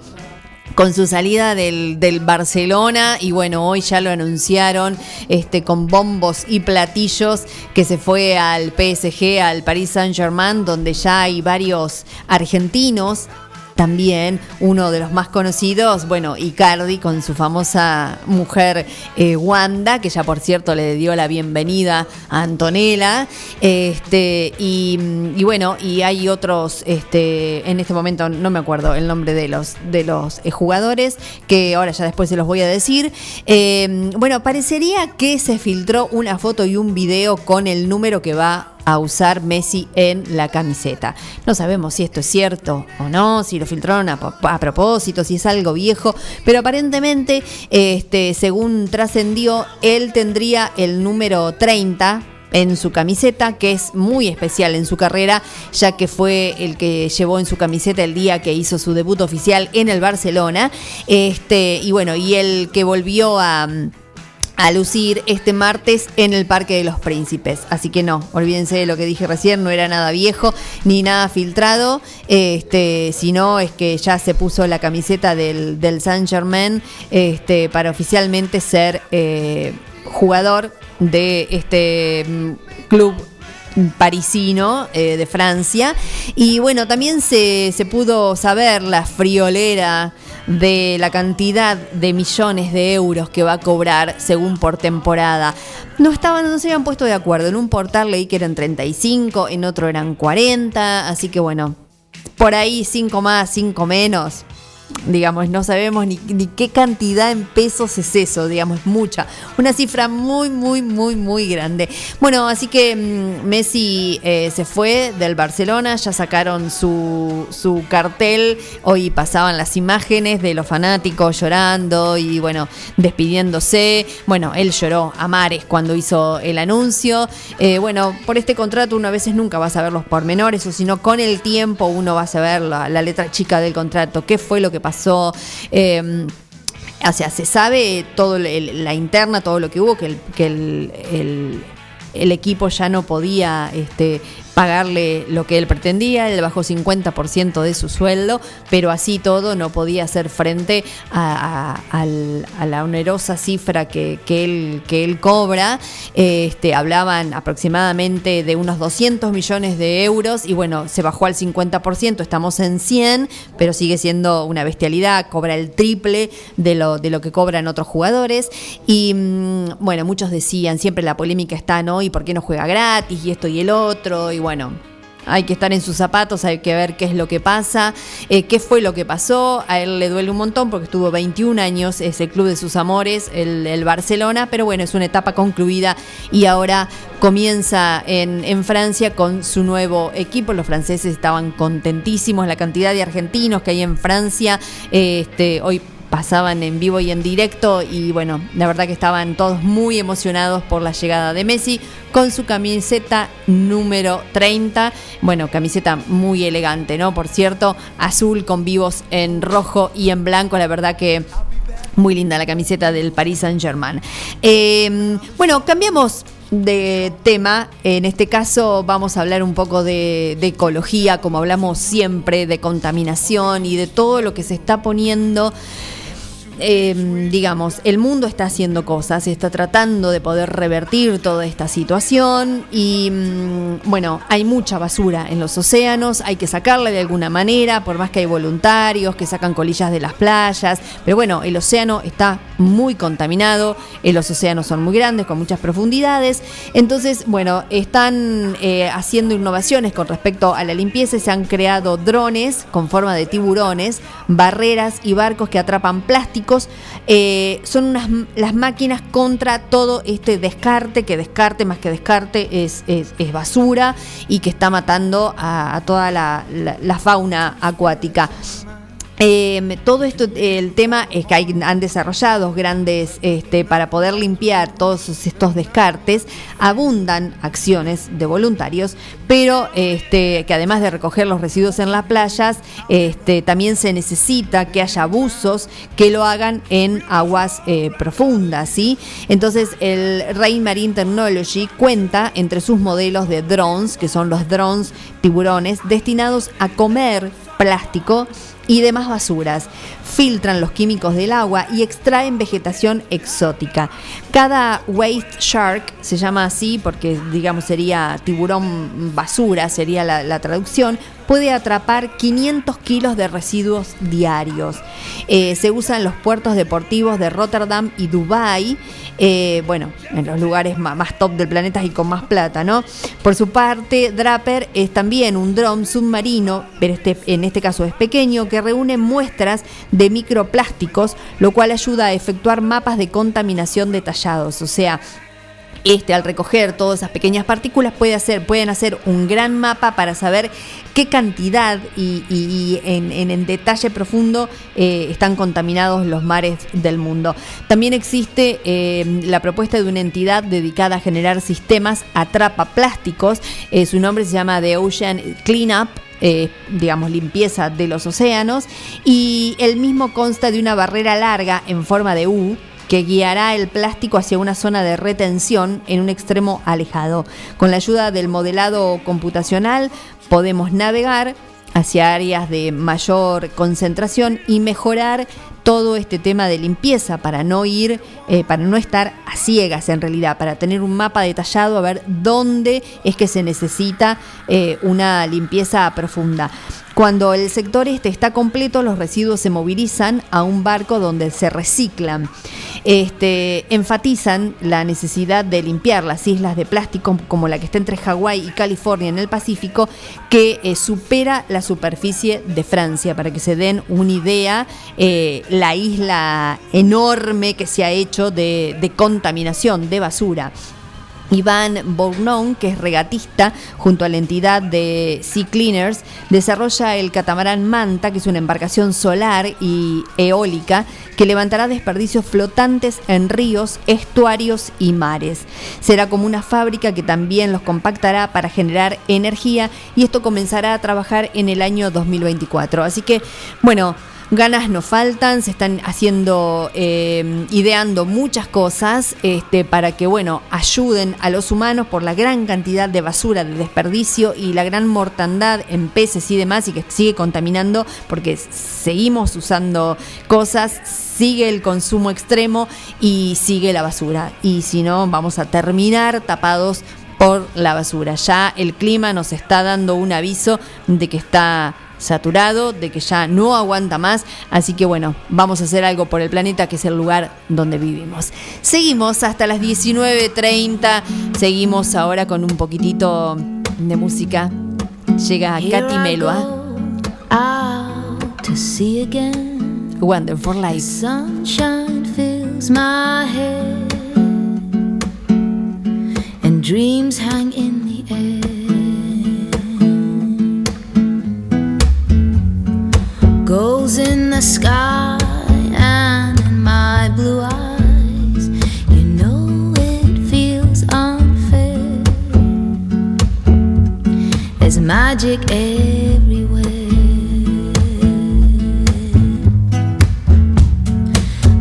con su salida del, del, Barcelona y bueno, hoy ya lo anunciaron este, con bombos y platillos que se fue al PSG, al Paris Saint Germain, donde ya hay varios argentinos también uno de los más conocidos, bueno, Icardi con su famosa mujer eh, Wanda, que ya por cierto le dio la bienvenida a Antonella. Este, y, y, bueno, y hay otros, este, en este momento no me acuerdo el nombre de los, de los eh, jugadores, que ahora ya después se los voy a decir. Eh, bueno, parecería que se filtró una foto y un video con el número que va a usar Messi en la camiseta. No sabemos si esto es cierto o no, si lo filtraron a, a propósito, si es algo viejo, pero aparentemente, este, según trascendió, él tendría el número 30 en su camiseta, que es muy especial en su carrera, ya que fue el que llevó en su camiseta el día que hizo su debut oficial en el Barcelona. Este, y bueno, y el que volvió a a lucir este martes en el Parque de los Príncipes. Así que no, olvídense de lo que dije recién, no era nada viejo ni nada filtrado, este, sino es que ya se puso la camiseta del, del Saint Germain este, para oficialmente ser eh, jugador de este mm, club parisino eh, de Francia. Y bueno, también se, se pudo saber la friolera de la cantidad de millones de euros que va a cobrar según por temporada. No estaban, no se habían puesto de acuerdo. En un portal leí que eran 35, en otro eran 40, así que bueno, por ahí 5 más, 5 menos digamos, no sabemos ni, qué cantidad en pesos es eso, digamos, mucha. Una cifra muy, muy, muy, muy grande. Bueno, así que mmm, Messi eh, se fue del Barcelona, ya sacaron su, su cartel, hoy pasaban las imágenes de los fanáticos llorando y bueno, despidiéndose. Bueno, él lloró a mares cuando hizo el anuncio. Eh, bueno, por este contrato uno a veces nunca va a saber los pormenores, o sino con el tiempo uno va a saber la, la letra chica del contrato, qué fue lo que pasó. Eh, o sea, se sabe todo el, la interna, todo lo que hubo, que el, el, el equipo ya no podía este, pagarle lo que él pretendía, él bajó 50% de su sueldo, pero así todo no podía hacer frente a, la onerosa cifra que, que, él, que él cobra. Este, hablaban aproximadamente de unos 200 millones de euros y bueno, se bajó al 50%, estamos en 100, pero sigue siendo una bestialidad, cobra el triple de lo, de lo que cobran otros jugadores. Y mm, bueno, muchos decían, siempre la polémica está, ¿no? ¿Y por qué no juega gratis? Y esto y el otro. Y bueno, hay que estar en sus zapatos, hay que ver qué es lo que pasa, eh, qué fue lo que pasó. A él le duele un montón porque estuvo 21 años, ese club de sus amores, el, el Barcelona, pero bueno, es una etapa concluida y ahora comienza en, Francia con su nuevo equipo. Los franceses estaban contentísimos, la cantidad de argentinos que hay en Francia. Este, hoy pasaban en vivo y en directo y bueno, la verdad que estaban todos muy emocionados por la llegada de Messi con su camiseta número 30, bueno, camiseta muy elegante, ¿no? Por cierto, azul con vivos en rojo y en blanco, la verdad que muy linda la camiseta del Paris Saint Germain. Eh, bueno, cambiamos de tema. En este caso vamos a hablar un poco de, ecología, como hablamos siempre, de contaminación y de todo lo que se está poniendo eh, digamos, el mundo está haciendo cosas, está tratando de poder revertir toda esta situación y, mm, bueno, hay mucha basura en los océanos, hay que sacarla de alguna manera, por más que hay voluntarios que sacan colillas de las playas, pero bueno, el océano está muy contaminado, eh, los océanos son muy grandes, con muchas profundidades, entonces, bueno, están eh, haciendo innovaciones con respecto a la limpieza, se han creado drones con forma de tiburones, barreras y barcos que atrapan eh, son unas, las máquinas contra todo este descarte, que descarte más que descarte es, es- basura y que está matando a, toda la- la fauna acuática. Eh, todo esto, el tema es que han desarrollado grandes, este, para poder limpiar todos estos descartes, abundan acciones de voluntarios, pero este, que además de recoger los residuos en las playas, este, también se necesita que haya buzos que lo hagan en aguas eh, profundas, ¿sí? Entonces el Rain Marine Technology cuenta entre sus modelos de drones, que son los drones tiburones, destinados a comer plástico y demás basuras. Filtran los químicos del agua y extraen vegetación exótica. Cada waste shark se llama así porque, digamos, sería tiburón basura, sería la, traducción, puede atrapar 500 kilos de residuos diarios. Eh, se usa en los puertos deportivos de Rotterdam y Dubái, eh, bueno, en los lugares ma- más, top del planeta y con más plata, ¿no? Por su parte, Draper es también un dron submarino, pero este, en este caso es pequeño, que reúne muestras de microplásticos, lo cual ayuda a efectuar mapas de contaminación detallados, o sea, este, al recoger todas esas pequeñas partículas, puede hacer, pueden hacer un gran mapa para saber qué cantidad y, en detalle profundo eh, están contaminados los mares del mundo. También existe eh, la propuesta de una entidad dedicada a generar sistemas atrapa plásticos. Eh, su nombre se llama The Ocean Cleanup eh, digamos, limpieza de los océanos y el mismo consta de una barrera larga en forma de U que guiará el plástico hacia una zona de retención en un extremo alejado. Con la ayuda del modelado computacional podemos navegar hacia áreas de mayor concentración y mejorar todo este tema de limpieza para no ir, eh, para no estar a ciegas en realidad, para tener un mapa detallado a ver dónde es que se necesita eh, una limpieza profunda. Cuando el sector este está completo, los residuos se movilizan a un barco donde se reciclan. Este, enfatizan la necesidad de limpiar las islas de plástico como la que está entre Hawái y California en el Pacífico, que eh, supera la superficie de Francia. Para que se den una idea, eh, la isla enorme que se ha hecho de, de contaminación, de basura. Iván Bournon, que es regatista junto a la entidad de Sea Cleaners, desarrolla el catamarán Manta, que es una embarcación solar y eólica que levantará desperdicios flotantes en ríos, estuarios y mares. Será como una fábrica que también los compactará para generar energía y esto comenzará a trabajar en el año 2024. Así que, bueno, Ganas no faltan, se están haciendo, eh, ideando muchas cosas este, para que, bueno, ayuden a los humanos por la gran cantidad de basura, de desperdicio y la gran mortandad en peces y demás y que sigue contaminando porque seguimos usando cosas, sigue el consumo extremo y sigue la basura. Y si no, vamos a terminar tapados por la basura. Ya el clima nos está dando un aviso de que está saturado, de que ya no aguanta más, así que bueno, vamos a hacer algo por el planeta que es el lugar donde vivimos. Seguimos hasta las 19.30, seguimos ahora con un poquitito de música. Llega Katy again. Wonderful Life. Sunshine fills my head, and dreams hang in the air. Goals in the sky and in my blue eyes. You know it feels unfair. There's magic everywhere.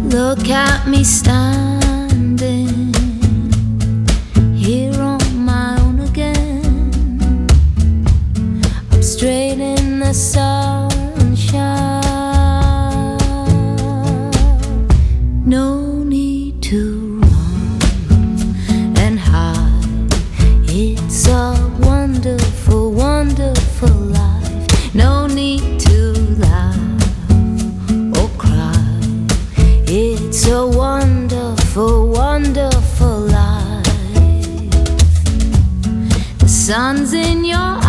Look at me standing here sun's in your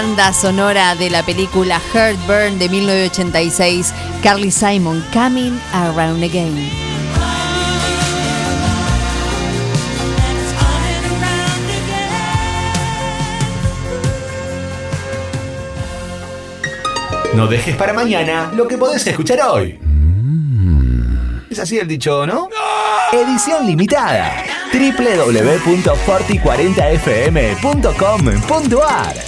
banda sonora de la película Heartburn de 1986, Carly Simon, Coming Around Again. No dejes para mañana lo que podés escuchar hoy. Es así el dicho, ¿no? Edición limitada. www.forti40fm.com.ar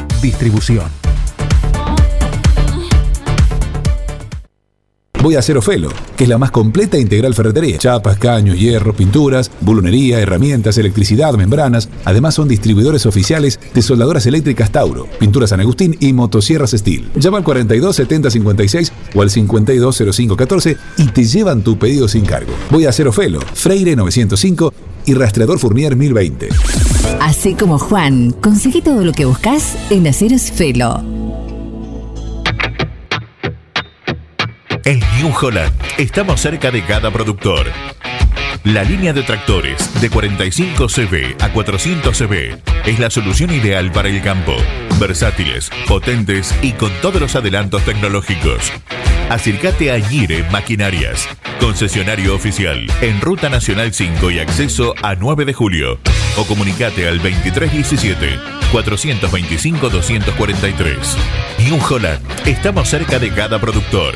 Distribución. Voy a hacer Ofelo, que es la más completa e integral ferretería. Chapas, caños, hierro, pinturas, bulunería, herramientas, electricidad, membranas. Además son distribuidores oficiales de soldadoras eléctricas Tauro, pinturas San Agustín y motosierras Steel. Llama al 42 70 56 o al 52 05 14 y te llevan tu pedido sin cargo. Voy a hacer Ofelo, Freire 905 y Rastreador Fournier 1020. Así como Juan, conseguí todo lo que buscas en Aceros Felo. En New Holland estamos cerca de cada productor. La línea de tractores de 45 CV a 400 CV es la solución ideal para el campo. Versátiles, potentes y con todos los adelantos tecnológicos. Acércate a Gire Maquinarias, concesionario oficial en Ruta Nacional 5 y acceso a 9 de julio. O comunicate al 2317 425 243. New Holland, estamos cerca de cada productor.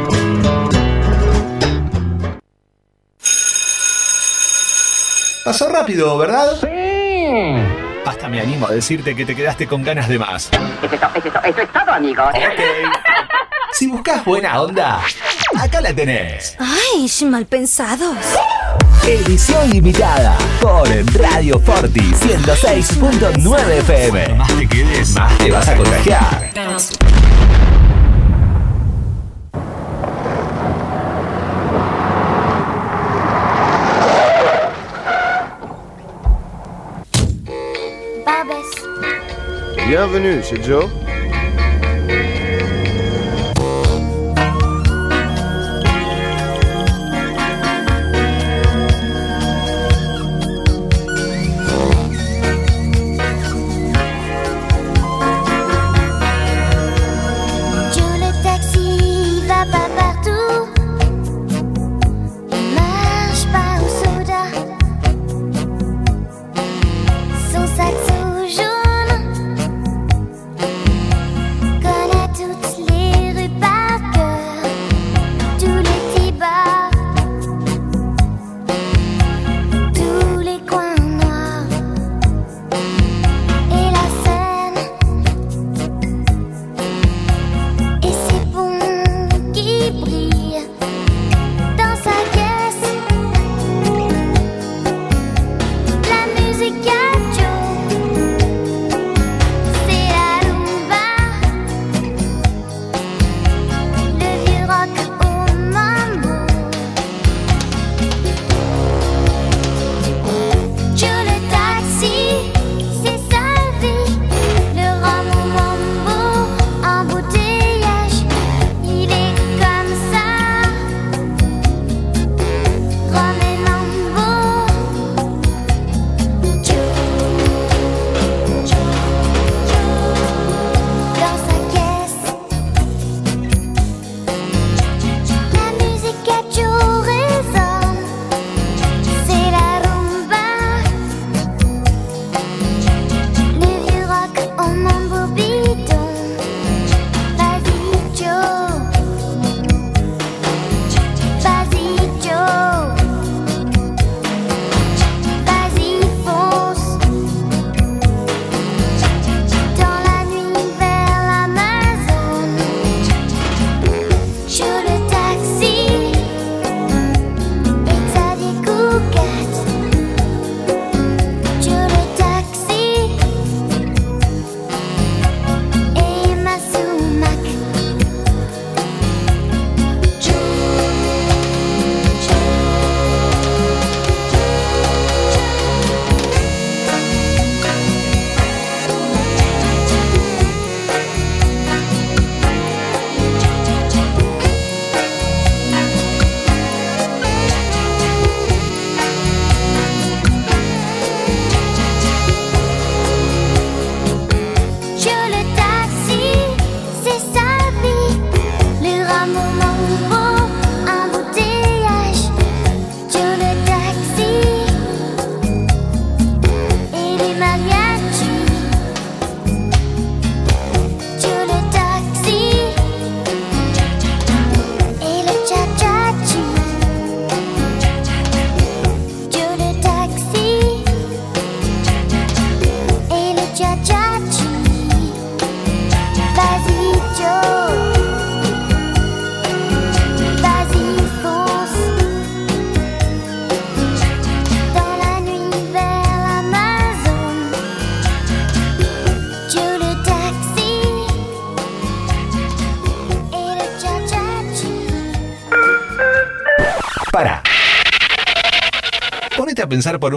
Pasó rápido, ¿verdad? Sí. Hasta me animo a decirte que te quedaste con ganas de más. Eso es, todo, eso es todo, eso es todo, amigo. Si buscas buena onda, acá la tenés. Ay, mal pensados. Edición limitada por Radio Forti 106.9 FM. Más te quedes, más te vas a contagiar. Bienvenue chez Joe.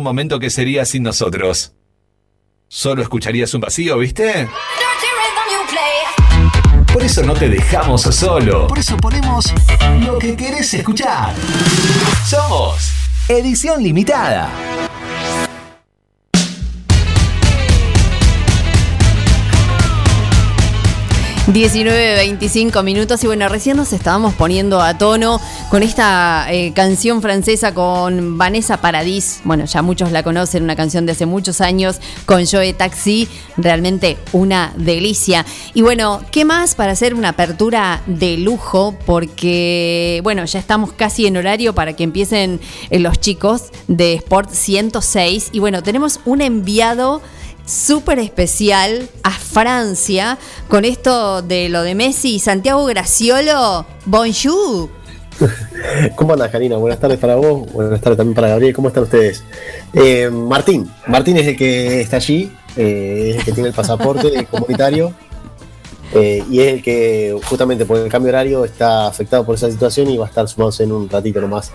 Momento qué sería sin nosotros. Solo escucharías un vacío, ¿viste? Por eso no te dejamos solo. Por eso ponemos lo que querés escuchar. Somos Edición Limitada. 19, 25 minutos y bueno, recién nos estábamos poniendo a tono con esta eh, canción francesa con Vanessa Paradis. Bueno, ya muchos la conocen, una canción de hace muchos años con Joe Taxi, realmente una delicia. Y bueno, ¿qué más para hacer una apertura de lujo? Porque bueno, ya estamos casi en horario para que empiecen eh, los chicos de Sport 106 y bueno, tenemos un enviado súper especial a Francia con esto de lo de Messi. Santiago Graciolo, bonjour. ¿Cómo andas, Karina? Buenas tardes para vos, buenas tardes también para Gabriel. ¿Cómo están ustedes? Eh, Martín, Martín es el que está allí, eh, es el que tiene el pasaporte comunitario eh, y es el que justamente por el cambio horario está afectado por esa situación y va a estar sumándose en un ratito nomás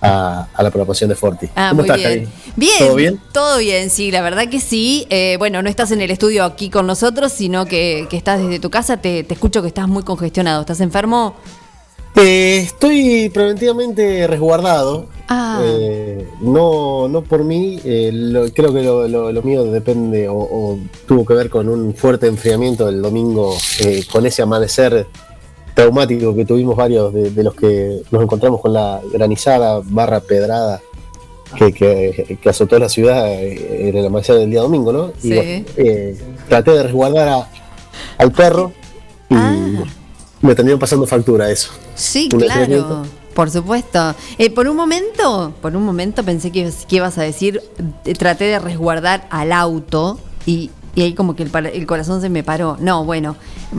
a, a la programación de Forti. Ah, ¿Cómo muy estás, bien. Karina? Bien, ¿Todo bien? Todo bien, sí, la verdad que sí. Eh, bueno, no estás en el estudio aquí con nosotros, sino que, que estás desde tu casa. Te, te escucho que estás muy congestionado. ¿Estás enfermo? Eh, estoy preventivamente resguardado. Ah. Eh, no, no por mí, eh, lo- creo que lo, lo- lo mío depende o, o tuvo que ver con un fuerte enfriamiento del domingo, eh, con ese amanecer traumático que tuvimos varios de, de los que nos encontramos con la granizada barra pedrada que, que- que azotó la ciudad en el amanecer del día domingo, ¿no? Y Sí. eh, traté de resguardar a- al perro y me terminó pasando factura eso. Sí, claro. Por supuesto. Eh, por un momento, por un momento pensé que, ibas- que ibas a decir, eh, traté de resguardar al auto y, y ahí como que el, el corazón se me paró. No, bueno.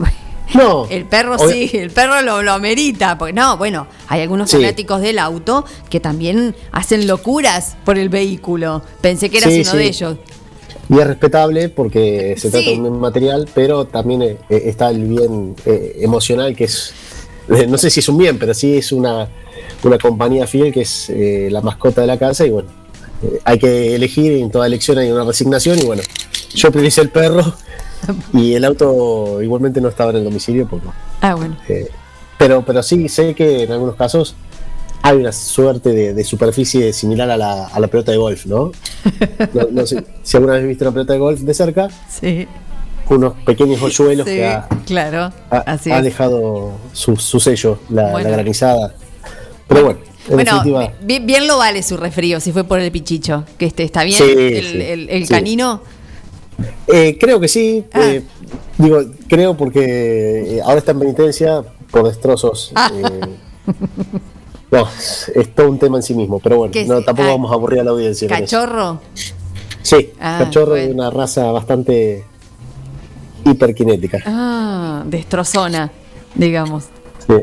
No. El perro sí, el perro lo, lo amerita. Porque no, bueno, hay algunos Sí. fanáticos del auto que también hacen locuras por el vehículo. Pensé que eras Sí, uno sí. de ellos. Y es respetable porque se trata Sí. de un material, pero también eh, eh, está el bien eh, emocional, que es, no sé si es un bien, pero sí es una, una compañía fiel que es la mascota de la casa y bueno, hay que elegir en toda elección hay una resignación y bueno, yo prioricé el perro y el auto igualmente no estaba en el domicilio porque Ah, bueno. eh, pero, pero sí sé que en algunos casos hay una suerte de, de superficie similar a la, a la pelota de golf, ¿no? No, no sé si alguna vez viste una pelota de golf de cerca, Sí, unos pequeños hoyuelos sí, que ha, claro. ha- Así ha es. dejado su, su sello, la, Bueno. la granizada. Pero bueno, en Bueno, bien, bien lo vale su resfrío, si fue por el pichicho. Que este, ¿Está bien? Sí, el, sí, el- el sí. canino. eh, creo que sí. Ah. eh, digo, creo porque eh, ahora está en penitencia por destrozos. Ah. eh, no, es todo un tema en sí mismo, pero bueno, ¿Qué no, tampoco Ah, vamos a aburrir a la audiencia. ¿Cachorro? Sí, Ah, cachorro bueno. de una raza bastante hiperkinética. Ah, destrozona, digamos. Sí.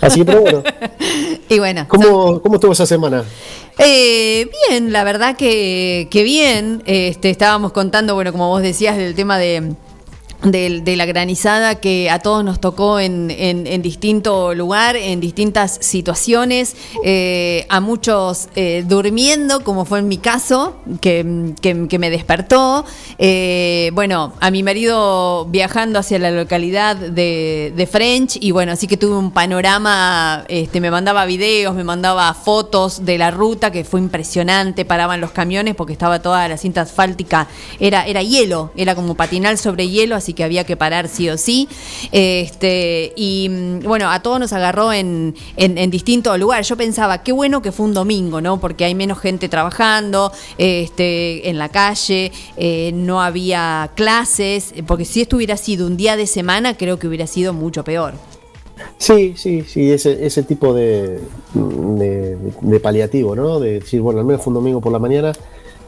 Así que, pero bueno, Y bueno. ¿cómo, ¿cómo estuvo esa semana? Eh, bien, la verdad que, que bien. Este, estábamos contando, bueno, como vos decías, del tema de, de la granizada que a todos nos tocó en, en- en distinto lugar, en distintas situaciones, eh, a muchos eh, durmiendo, como fue en mi caso, que, que- me despertó. Eh, bueno, a mi marido viajando hacia la localidad de, de French y bueno, así que tuve un panorama, este, me mandaba videos, me mandaba fotos de la ruta que fue impresionante, paraban los camiones porque estaba toda la cinta asfáltica, era, era hielo, era como patinal sobre hielo, así que había que parar sí o sí. Este, y mm, bueno, a todos nos agarró en, en, distintos lugares. Yo pensaba, qué bueno que fue un domingo, ¿no? Porque hay menos gente trabajando este, en la calle, eh, no había clases, porque si esto hubiera sido un día de semana, creo que hubiera sido mucho peor. Sí, sí, sí, ese, ese tipo de, de, de paliativo, ¿no? De decir, bueno, al menos fue un domingo por la mañana.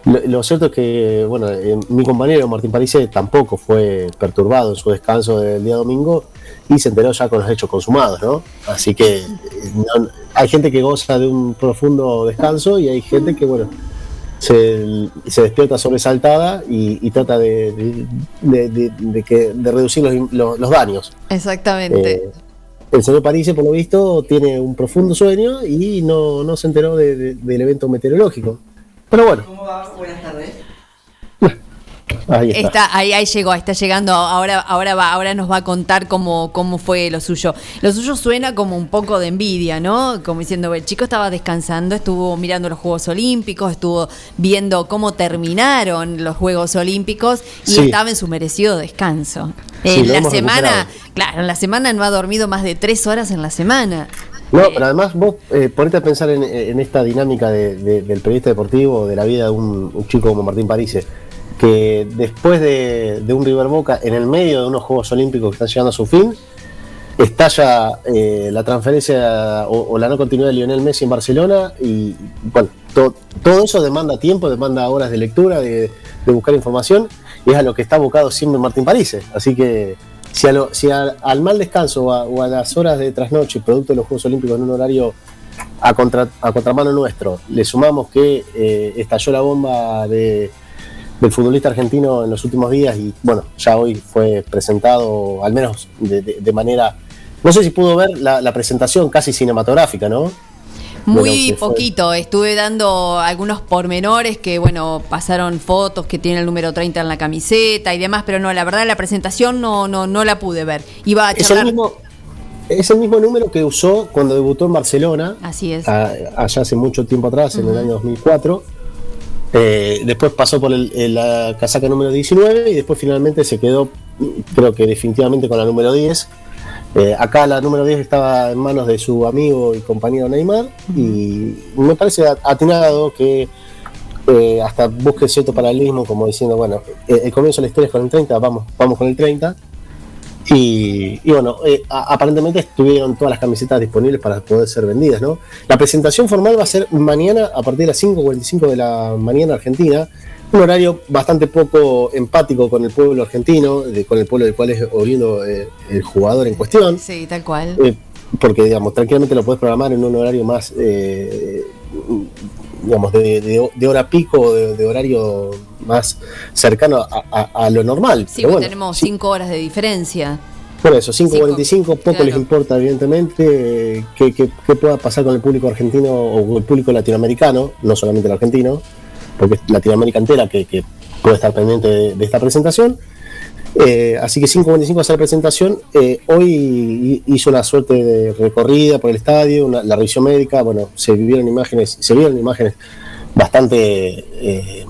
Lo, lo cierto es que, bueno, eh, mi compañero Martín Parise tampoco fue perturbado en su descanso del día domingo y se enteró ya con los hechos consumados, ¿no? Así que eh, no- hay gente que goza de un profundo descanso y hay gente que, bueno, se, se despierta sobresaltada y, y trata de, de- de- de- de que, de reducir los, los- los daños. Exactamente. Eh, el señor Parise, por lo visto, tiene un profundo sueño y no, no se enteró de- de- del evento meteorológico. Pero bueno, Buenas tardes. ahí está. Está, ahí, ahí llegó, está llegando, ahora, ahora va, ahora nos va a contar cómo, cómo fue lo suyo. Lo suyo suena como un poco de envidia, ¿no? Como diciendo, el chico estaba descansando, estuvo mirando los Juegos Olímpicos, estuvo viendo cómo terminaron los Juegos Olímpicos y Sí. estaba en su merecido descanso. Sí, en la semana, recuperado. claro, en la semana no ha dormido más de tres horas en la semana. No, pero además vos eh, ponete a pensar en, en esta dinámica de- de- del periodista deportivo, de la vida de un, un chico como Martín Parise, que después de, de un River Boca, en el medio de unos Juegos Olímpicos que están llegando a su fin, estalla eh, la transferencia o, o la no continuidad de Lionel Messi en Barcelona y bueno, to- todo eso demanda tiempo, demanda horas de lectura, de, buscar información es a lo que está abocado siempre Martín París. Así que si, a lo- si al mal descanso o a, o a las horas de trasnoche, producto de los Juegos Olímpicos en un horario a, contra, a contramano nuestro, le sumamos que eh, estalló la bomba de, del futbolista argentino en los últimos días y bueno, ya hoy fue presentado, al menos de, de- de manera... No sé si pudo ver la, la presentación casi cinematográfica, ¿no? Muy fue- poquito, estuve dando algunos pormenores que, bueno, pasaron fotos que tiene el número 30 en la camiseta y demás, pero no, la verdad la presentación no, no, no la pude ver. Iba a Es el, charlar. mismo, es el mismo número que usó cuando debutó en Barcelona, Así es. a- allá hace mucho tiempo atrás, en el año 2004. Eh, después pasó por el- el- la casaca número 19 y después finalmente se quedó, creo que definitivamente con la número 10. Eh, acá la número 10 estaba en manos de su amigo y compañero Neymar y me parece at- atinado que eh, hasta busque cierto paralelismo como diciendo, bueno, eh, el comienzo de la historia es con el 30, vamos, vamos con el 30. Y, y bueno, a- aparentemente estuvieron todas las camisetas disponibles para poder ser vendidas, ¿no? La presentación formal va a ser mañana a partir de las 5.45 de la mañana argentina, un horario bastante poco empático con el pueblo argentino, de- con el pueblo del cual es oriundo eh, el jugador en cuestión. Sí, tal cual. Eh, porque, digamos, tranquilamente lo puedes programar en un horario más, eh, digamos, de, de- de hora pico, de, de horario más cercano a, a- a lo normal. Sí, bueno, tenemos cinco horas de diferencia. por eso, 5.45, poco claro. les importa, evidentemente, eh, qué qué pueda pasar con el público argentino o el público latinoamericano, no solamente el argentino, porque es Latinoamérica entera que, puede estar pendiente de, esta presentación. Eh, así que 5.45 hace la presentación. Eh, hoy hi- hizo una suerte de recorrida por el estadio, la revisión médica. Bueno, se vivieron imágenes, se vieron imágenes bastante eh,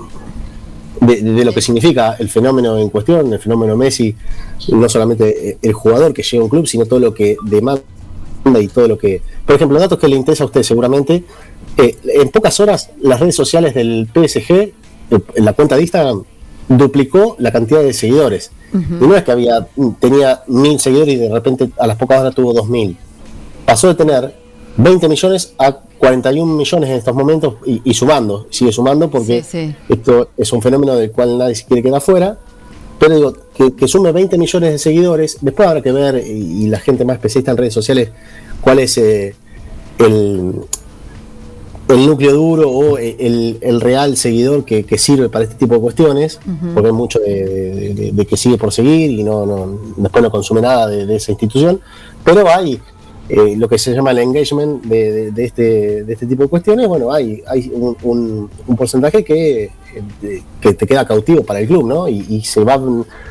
de, de lo que significa el fenómeno en cuestión, el fenómeno Messi, no solamente el jugador que llega a un club, sino todo lo que demanda y todo lo que. Por ejemplo, datos que le interesa a usted seguramente. eh, en pocas horas, las redes sociales del PSG, en la cuenta de Instagram, duplicó la cantidad de seguidores. Y no es que había tenía mil seguidores y de repente a las pocas horas tuvo dos mil. Pasó de tener 20 millones a 41 millones en estos momentos y, y sumando, sigue sumando porque Sí, sí. esto es un fenómeno del cual nadie se quiere quedar fuera. Pero digo, que, que sume 20 millones de seguidores, después habrá que ver, y, y la gente más especialista en redes sociales, cuál es eh, el, el núcleo duro o el, el real seguidor que, que sirve para este tipo de cuestiones, porque hay mucho de, de- de- de que sigue por seguir y no, no después no consume nada de, de esa institución, pero hay eh, lo que se llama el engagement de, de- de este, de este tipo de cuestiones, bueno, hay, hay un, un- un porcentaje que, eh, que te queda cautivo para el club, ¿no? Y, y se va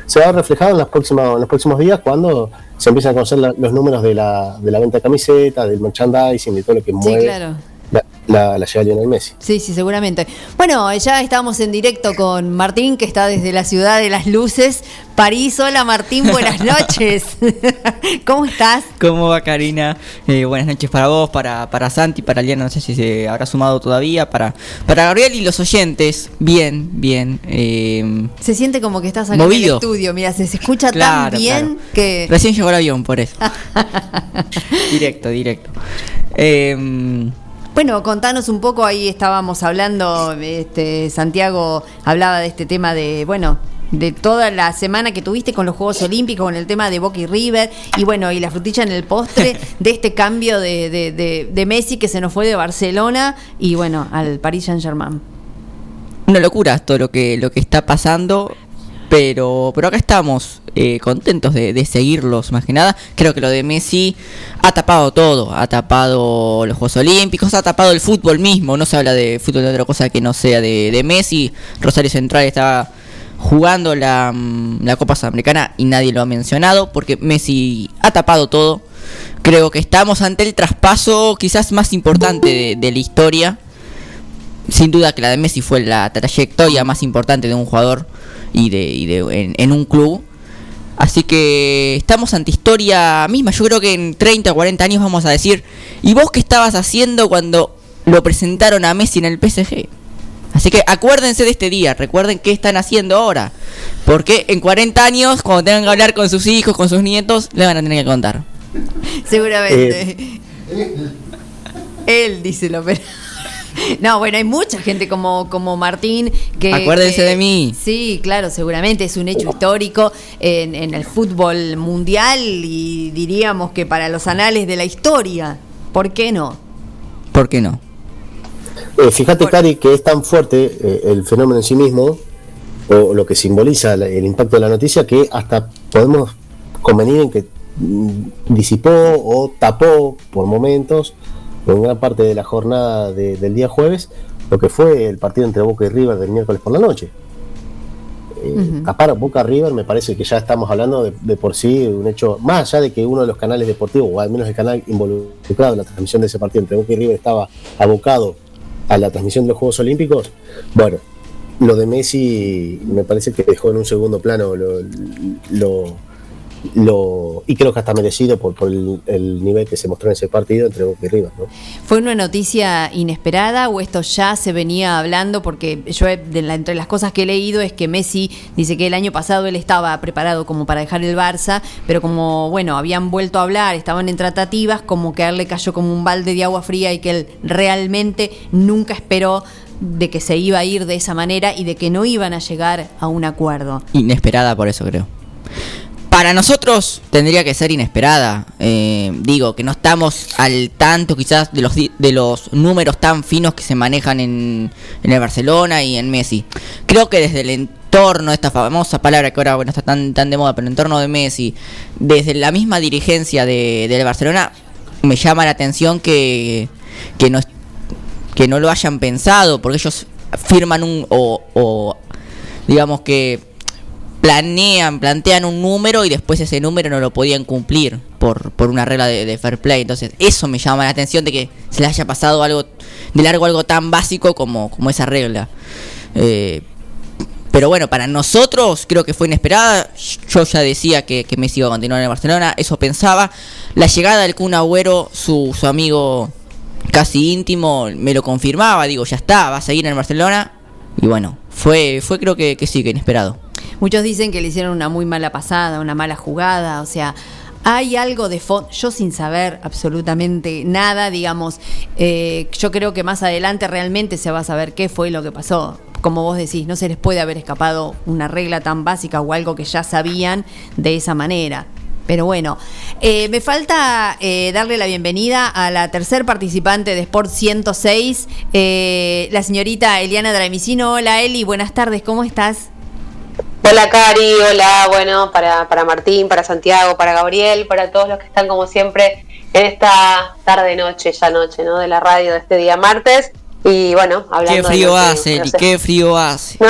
se va a reflejar en, las próximas, en los próximos días cuando se empiezan a conocer la- los números de la, de la venta de camisetas, del merchandising, de todo lo que Sí, mueve claro. La, la, la llegada de Lionel Messi. Sí, sí, seguramente. Bueno, ya estamos en directo con Martín, que está desde la ciudad de las luces. París, hola Martín, buenas noches. ¿Cómo estás? ¿Cómo va Karina? Eh, buenas noches para vos, para, para Santi, para Liana, no sé si se habrá sumado todavía, para, para Gabriel y los oyentes. Bien, bien. eh, Se siente como que estás acá en el Movido. estudio, mira, se, se escucha Claro, tan bien claro. que... Recién llegó el avión, por eso. directo, directo. Eh, Bueno, contanos un poco, ahí estábamos hablando, este, Santiago hablaba de este tema de, bueno, de toda la semana que tuviste con los Juegos Olímpicos, con el tema de Boca y River, y bueno, y la frutilla en el postre de este cambio de, de, de- de Messi que se nos fue de Barcelona y bueno, al Paris Saint Germain. una locura todo lo que, lo que está pasando. Pero, pero acá estamos eh, contentos de, seguirlos, más que nada. Creo que lo de Messi ha tapado todo. Ha tapado los Juegos Olímpicos, ha tapado el fútbol mismo. No se habla de fútbol de otra cosa que no sea de, Messi. Rosario Central está jugando la, mm, la Copa Sudamericana y nadie lo ha mencionado porque Messi ha tapado todo. Creo que estamos ante el traspaso quizás más importante de la historia sin duda que la de Messi fue la trayectoria más importante de un jugador y de, y de en, en un club. Así que estamos ante historia misma. Yo creo que en 30 o 40 años vamos a decir, ¿y vos qué estabas haciendo cuando lo presentaron a Messi en el PSG? Así que acuérdense de este día, recuerden qué están haciendo ahora. Porque en 40 años, cuando tengan que hablar con sus hijos, con sus nietos, le van a tener que contar. Seguramente. Él dice lo pero. No, bueno, hay mucha gente como, como Martín que... Acuérdense que- de mí. Sí, claro, seguramente es un hecho histórico en, en el fútbol mundial y diríamos que para los anales de la historia. ¿Por qué no? ¿Por qué no? Eh, fíjate, Cari, que es tan fuerte eh, el fenómeno en sí mismo, o lo que simboliza la- el impacto de la noticia, que hasta podemos convenir en que mm, disipó o tapó por momentos, en gran parte de la jornada de- del día jueves, lo que fue el partido entre Boca y River del miércoles por la noche. Eh, Tapar Boca River me parece que ya estamos hablando de, de por sí un hecho, más allá de que uno de los canales deportivos, o al menos el canal involucrado en la transmisión de ese partido entre Boca y River estaba abocado a la transmisión de los Juegos Olímpicos, bueno, lo de Messi me parece que dejó en un segundo plano lo, lo, lo- y creo que hasta merecido por, por el, el nivel que se mostró en ese partido entre Boca y River. ¿no? ¿Fue una noticia inesperada o esto ya se venía hablando? Porque yo he- de la- entre las cosas que he leído es que Messi dice que el año pasado él estaba preparado como para dejar el Barça, pero como bueno, habían vuelto a hablar, estaban en tratativas, como que a él le cayó como un balde de agua fría y que él realmente nunca esperó de que se iba a ir de esa manera y de que no iban a llegar a un acuerdo. Inesperada por eso creo. Para nosotros tendría que ser inesperada. Eh, digo, que no estamos al tanto quizás de los, de los números tan finos que se manejan en, en el Barcelona y en Messi. Creo que desde el entorno, esta famosa palabra que ahora bueno, está tan, tan de moda, pero el entorno de Messi, desde la misma dirigencia de, del Barcelona, me llama la atención que, que, no, que no lo hayan pensado, porque ellos firman un... o digamos que planean, plantean un número y después ese número no lo podían cumplir por, por una regla de, fair play. Entonces, eso me llama la atención de que se le haya pasado algo de largo, algo tan básico como, como esa regla. Eh, pero bueno, para nosotros creo que fue inesperada. Yo ya decía que, que Messi iba a continuar en el Barcelona, eso pensaba. La llegada del Kun Agüero, su, su amigo casi íntimo, me lo confirmaba. Digo, ya está, va a seguir en el Barcelona. Y bueno, fue, fue creo que, que sí, que inesperado. Muchos dicen que le hicieron una muy mala pasada, una mala jugada, o sea, hay algo de fondo, yo sin saber absolutamente nada, digamos, eh, yo creo que más adelante realmente se va a saber qué fue lo que pasó. Como vos decís, no se les puede haber escapado una regla tan básica o algo que ya sabían de esa manera. Pero bueno, eh, me falta eh, darle la bienvenida a la tercer participante de Sport 106, eh, la señorita Eliana Dramicino. Hola Eli, buenas tardes, ¿cómo estás? Hola Cari, hola, bueno, para, para Martín, para Santiago, para Gabriel, para todos los que están como siempre en esta tarde noche, ya noche, ¿no? De la radio de este día martes. Y bueno, hablando Qué de frío que- hace, no sé. qué frío hace. No,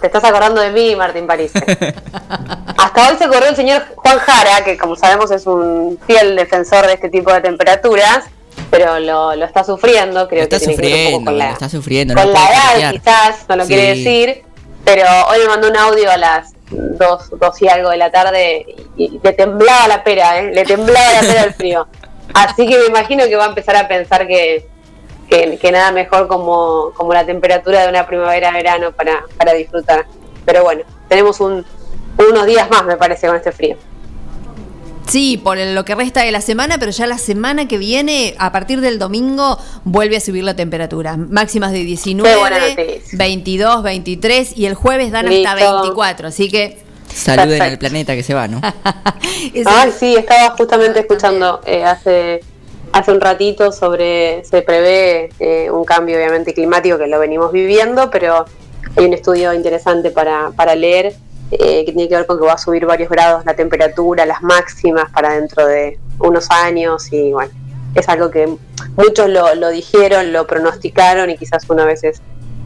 te estás acordando de mí, Martín París. Hasta hoy se acordó el señor Juan Jara, que como sabemos es un fiel defensor de este tipo de temperaturas, pero lo, lo está sufriendo, creo Está que tiene que ver un poco con la, está sufriendo. con no la edad quizás, no lo quiere decir, pero hoy me mandó un audio a las dos, dos y algo de la tarde y, y le temblaba la pera, ¿eh? le temblaba la pera el frío. Así que me imagino que va a empezar a pensar que, que, que nada mejor como, como la temperatura de una primavera-verano para, para disfrutar. Pero bueno, tenemos un, unos días más, me parece, con este frío. Sí, por lo que resta de la semana, pero ya la semana que viene, a partir del domingo, vuelve a subir la temperatura. Máximas de Qué 19, buena noticia. 22, 23 y el jueves dan hasta Listo. 24. Así que Saluden al Perfecto. planeta que se va, ¿no? Ay, sí, estaba justamente escuchando eh, hace, hace un ratito sobre, se prevé eh, un cambio obviamente climático que lo venimos viviendo, pero hay un estudio interesante para, para leer eh, que tiene que ver con que va a subir varios grados la temperatura, las máximas para dentro de unos años y bueno, es algo que muchos lo, lo dijeron, lo pronosticaron y quizás uno a veces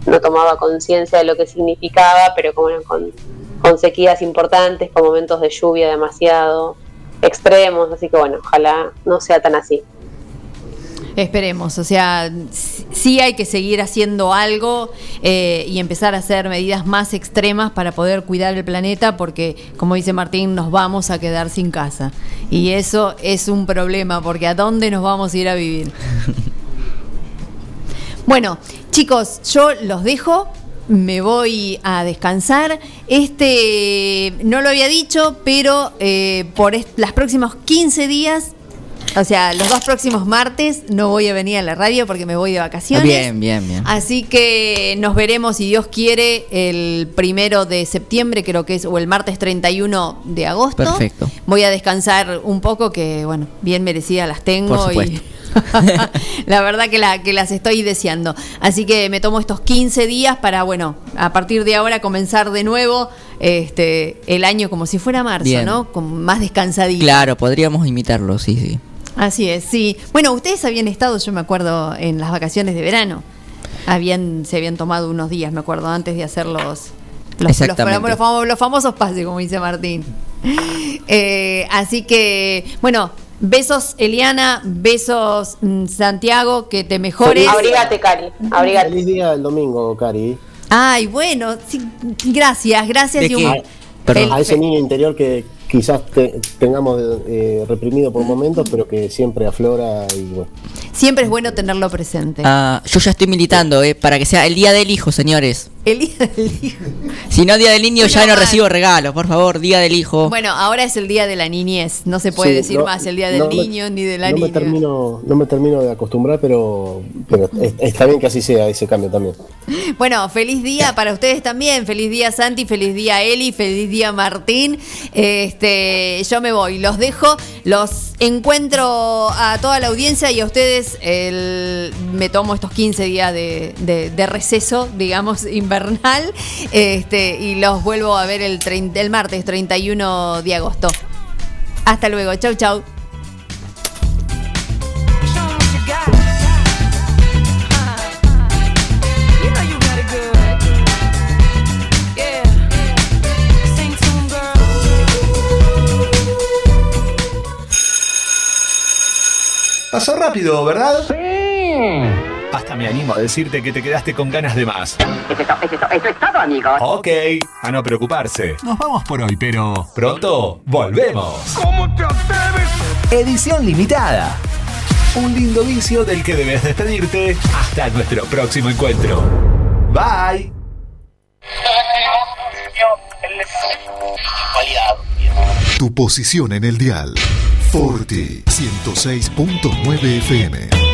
no tomaba conciencia de lo que significaba, pero como con, con sequías importantes, con momentos de lluvia demasiado extremos, así que bueno, ojalá no sea tan así. esperemos. O sea, sí hay que seguir haciendo algo eh, y empezar a hacer medidas más extremas para poder cuidar el planeta, porque, como dice Martín, nos vamos a quedar sin casa. Y eso es un problema, porque ¿a dónde nos vamos a ir a vivir? Bueno, chicos, yo los dejo. Me voy a descansar. Este no lo había dicho, pero eh, por las próximos 15 días O sea, los dos próximos martes no voy a venir a la radio porque me voy de vacaciones. Bien, bien, bien. Así que nos veremos, si Dios quiere, el primero de septiembre, creo que es, o el martes 31 de agosto. Perfecto. Voy a descansar un poco, que bueno, bien merecidas las tengo. Por y la verdad que, la, que las estoy deseando. Así que me tomo estos 15 días para, bueno, a partir de ahora comenzar de nuevo este, el año como si fuera marzo, Bien. ¿no? Con más descansadito. Claro, podríamos imitarlo, sí, sí. Así es, sí. Bueno, ustedes habían estado, yo me acuerdo, en las vacaciones de verano. Habían, se habían tomado unos días, me acuerdo, antes de hacer los, los, los, Exactamente. los famo- los famosos pases, como dice Martín. Eh, así que, bueno, besos Eliana, besos mm, Santiago, que te mejores. Abrígate, Cari. Abrígate. Feliz día el domingo, Cari. Ay, bueno, sí, gracias, gracias. ¿De y qué? un- Perdón. A ese niño interior que quizás te- tengamos eh, reprimido por momentos, pero que siempre aflora y bueno. Siempre es bueno tenerlo presente. Ah, yo ya estoy militando, eh, para que sea el día del hijo, señores. El día del hijo. Si no, día del niño ya no mal. recibo regalos, por favor, día del hijo. Bueno, ahora es el día de la niñez. No se puede Sí, decir no- más el día del no me- niño ni de la no niña. me termino no me termino de acostumbrar pero pero es- está bien que así sea ese cambio también Bueno, feliz día para ustedes también. Feliz día Santi, feliz día Eli, feliz día Martín. Este, yo me voy, los dejo, los encuentro a toda la audiencia y a ustedes el- me tomo estos 15 días de, de- de receso, digamos, invernal. Este, y los vuelvo a ver el, el martes 31 de agosto. Hasta luego, chau chau. Pasó rápido, ¿verdad? Sí. Me animo a decirte que te quedaste con ganas de más. Eso es, to- eso es eso es todo, amigos. Ok, a no preocuparse. Nos vamos por hoy, pero pronto volvemos. ¿Cómo te atreves? Edición limitada. Un lindo vicio del que debes despedirte hasta nuestro próximo encuentro. Bye. Tu posición en el dial. Forti 106.9 FM.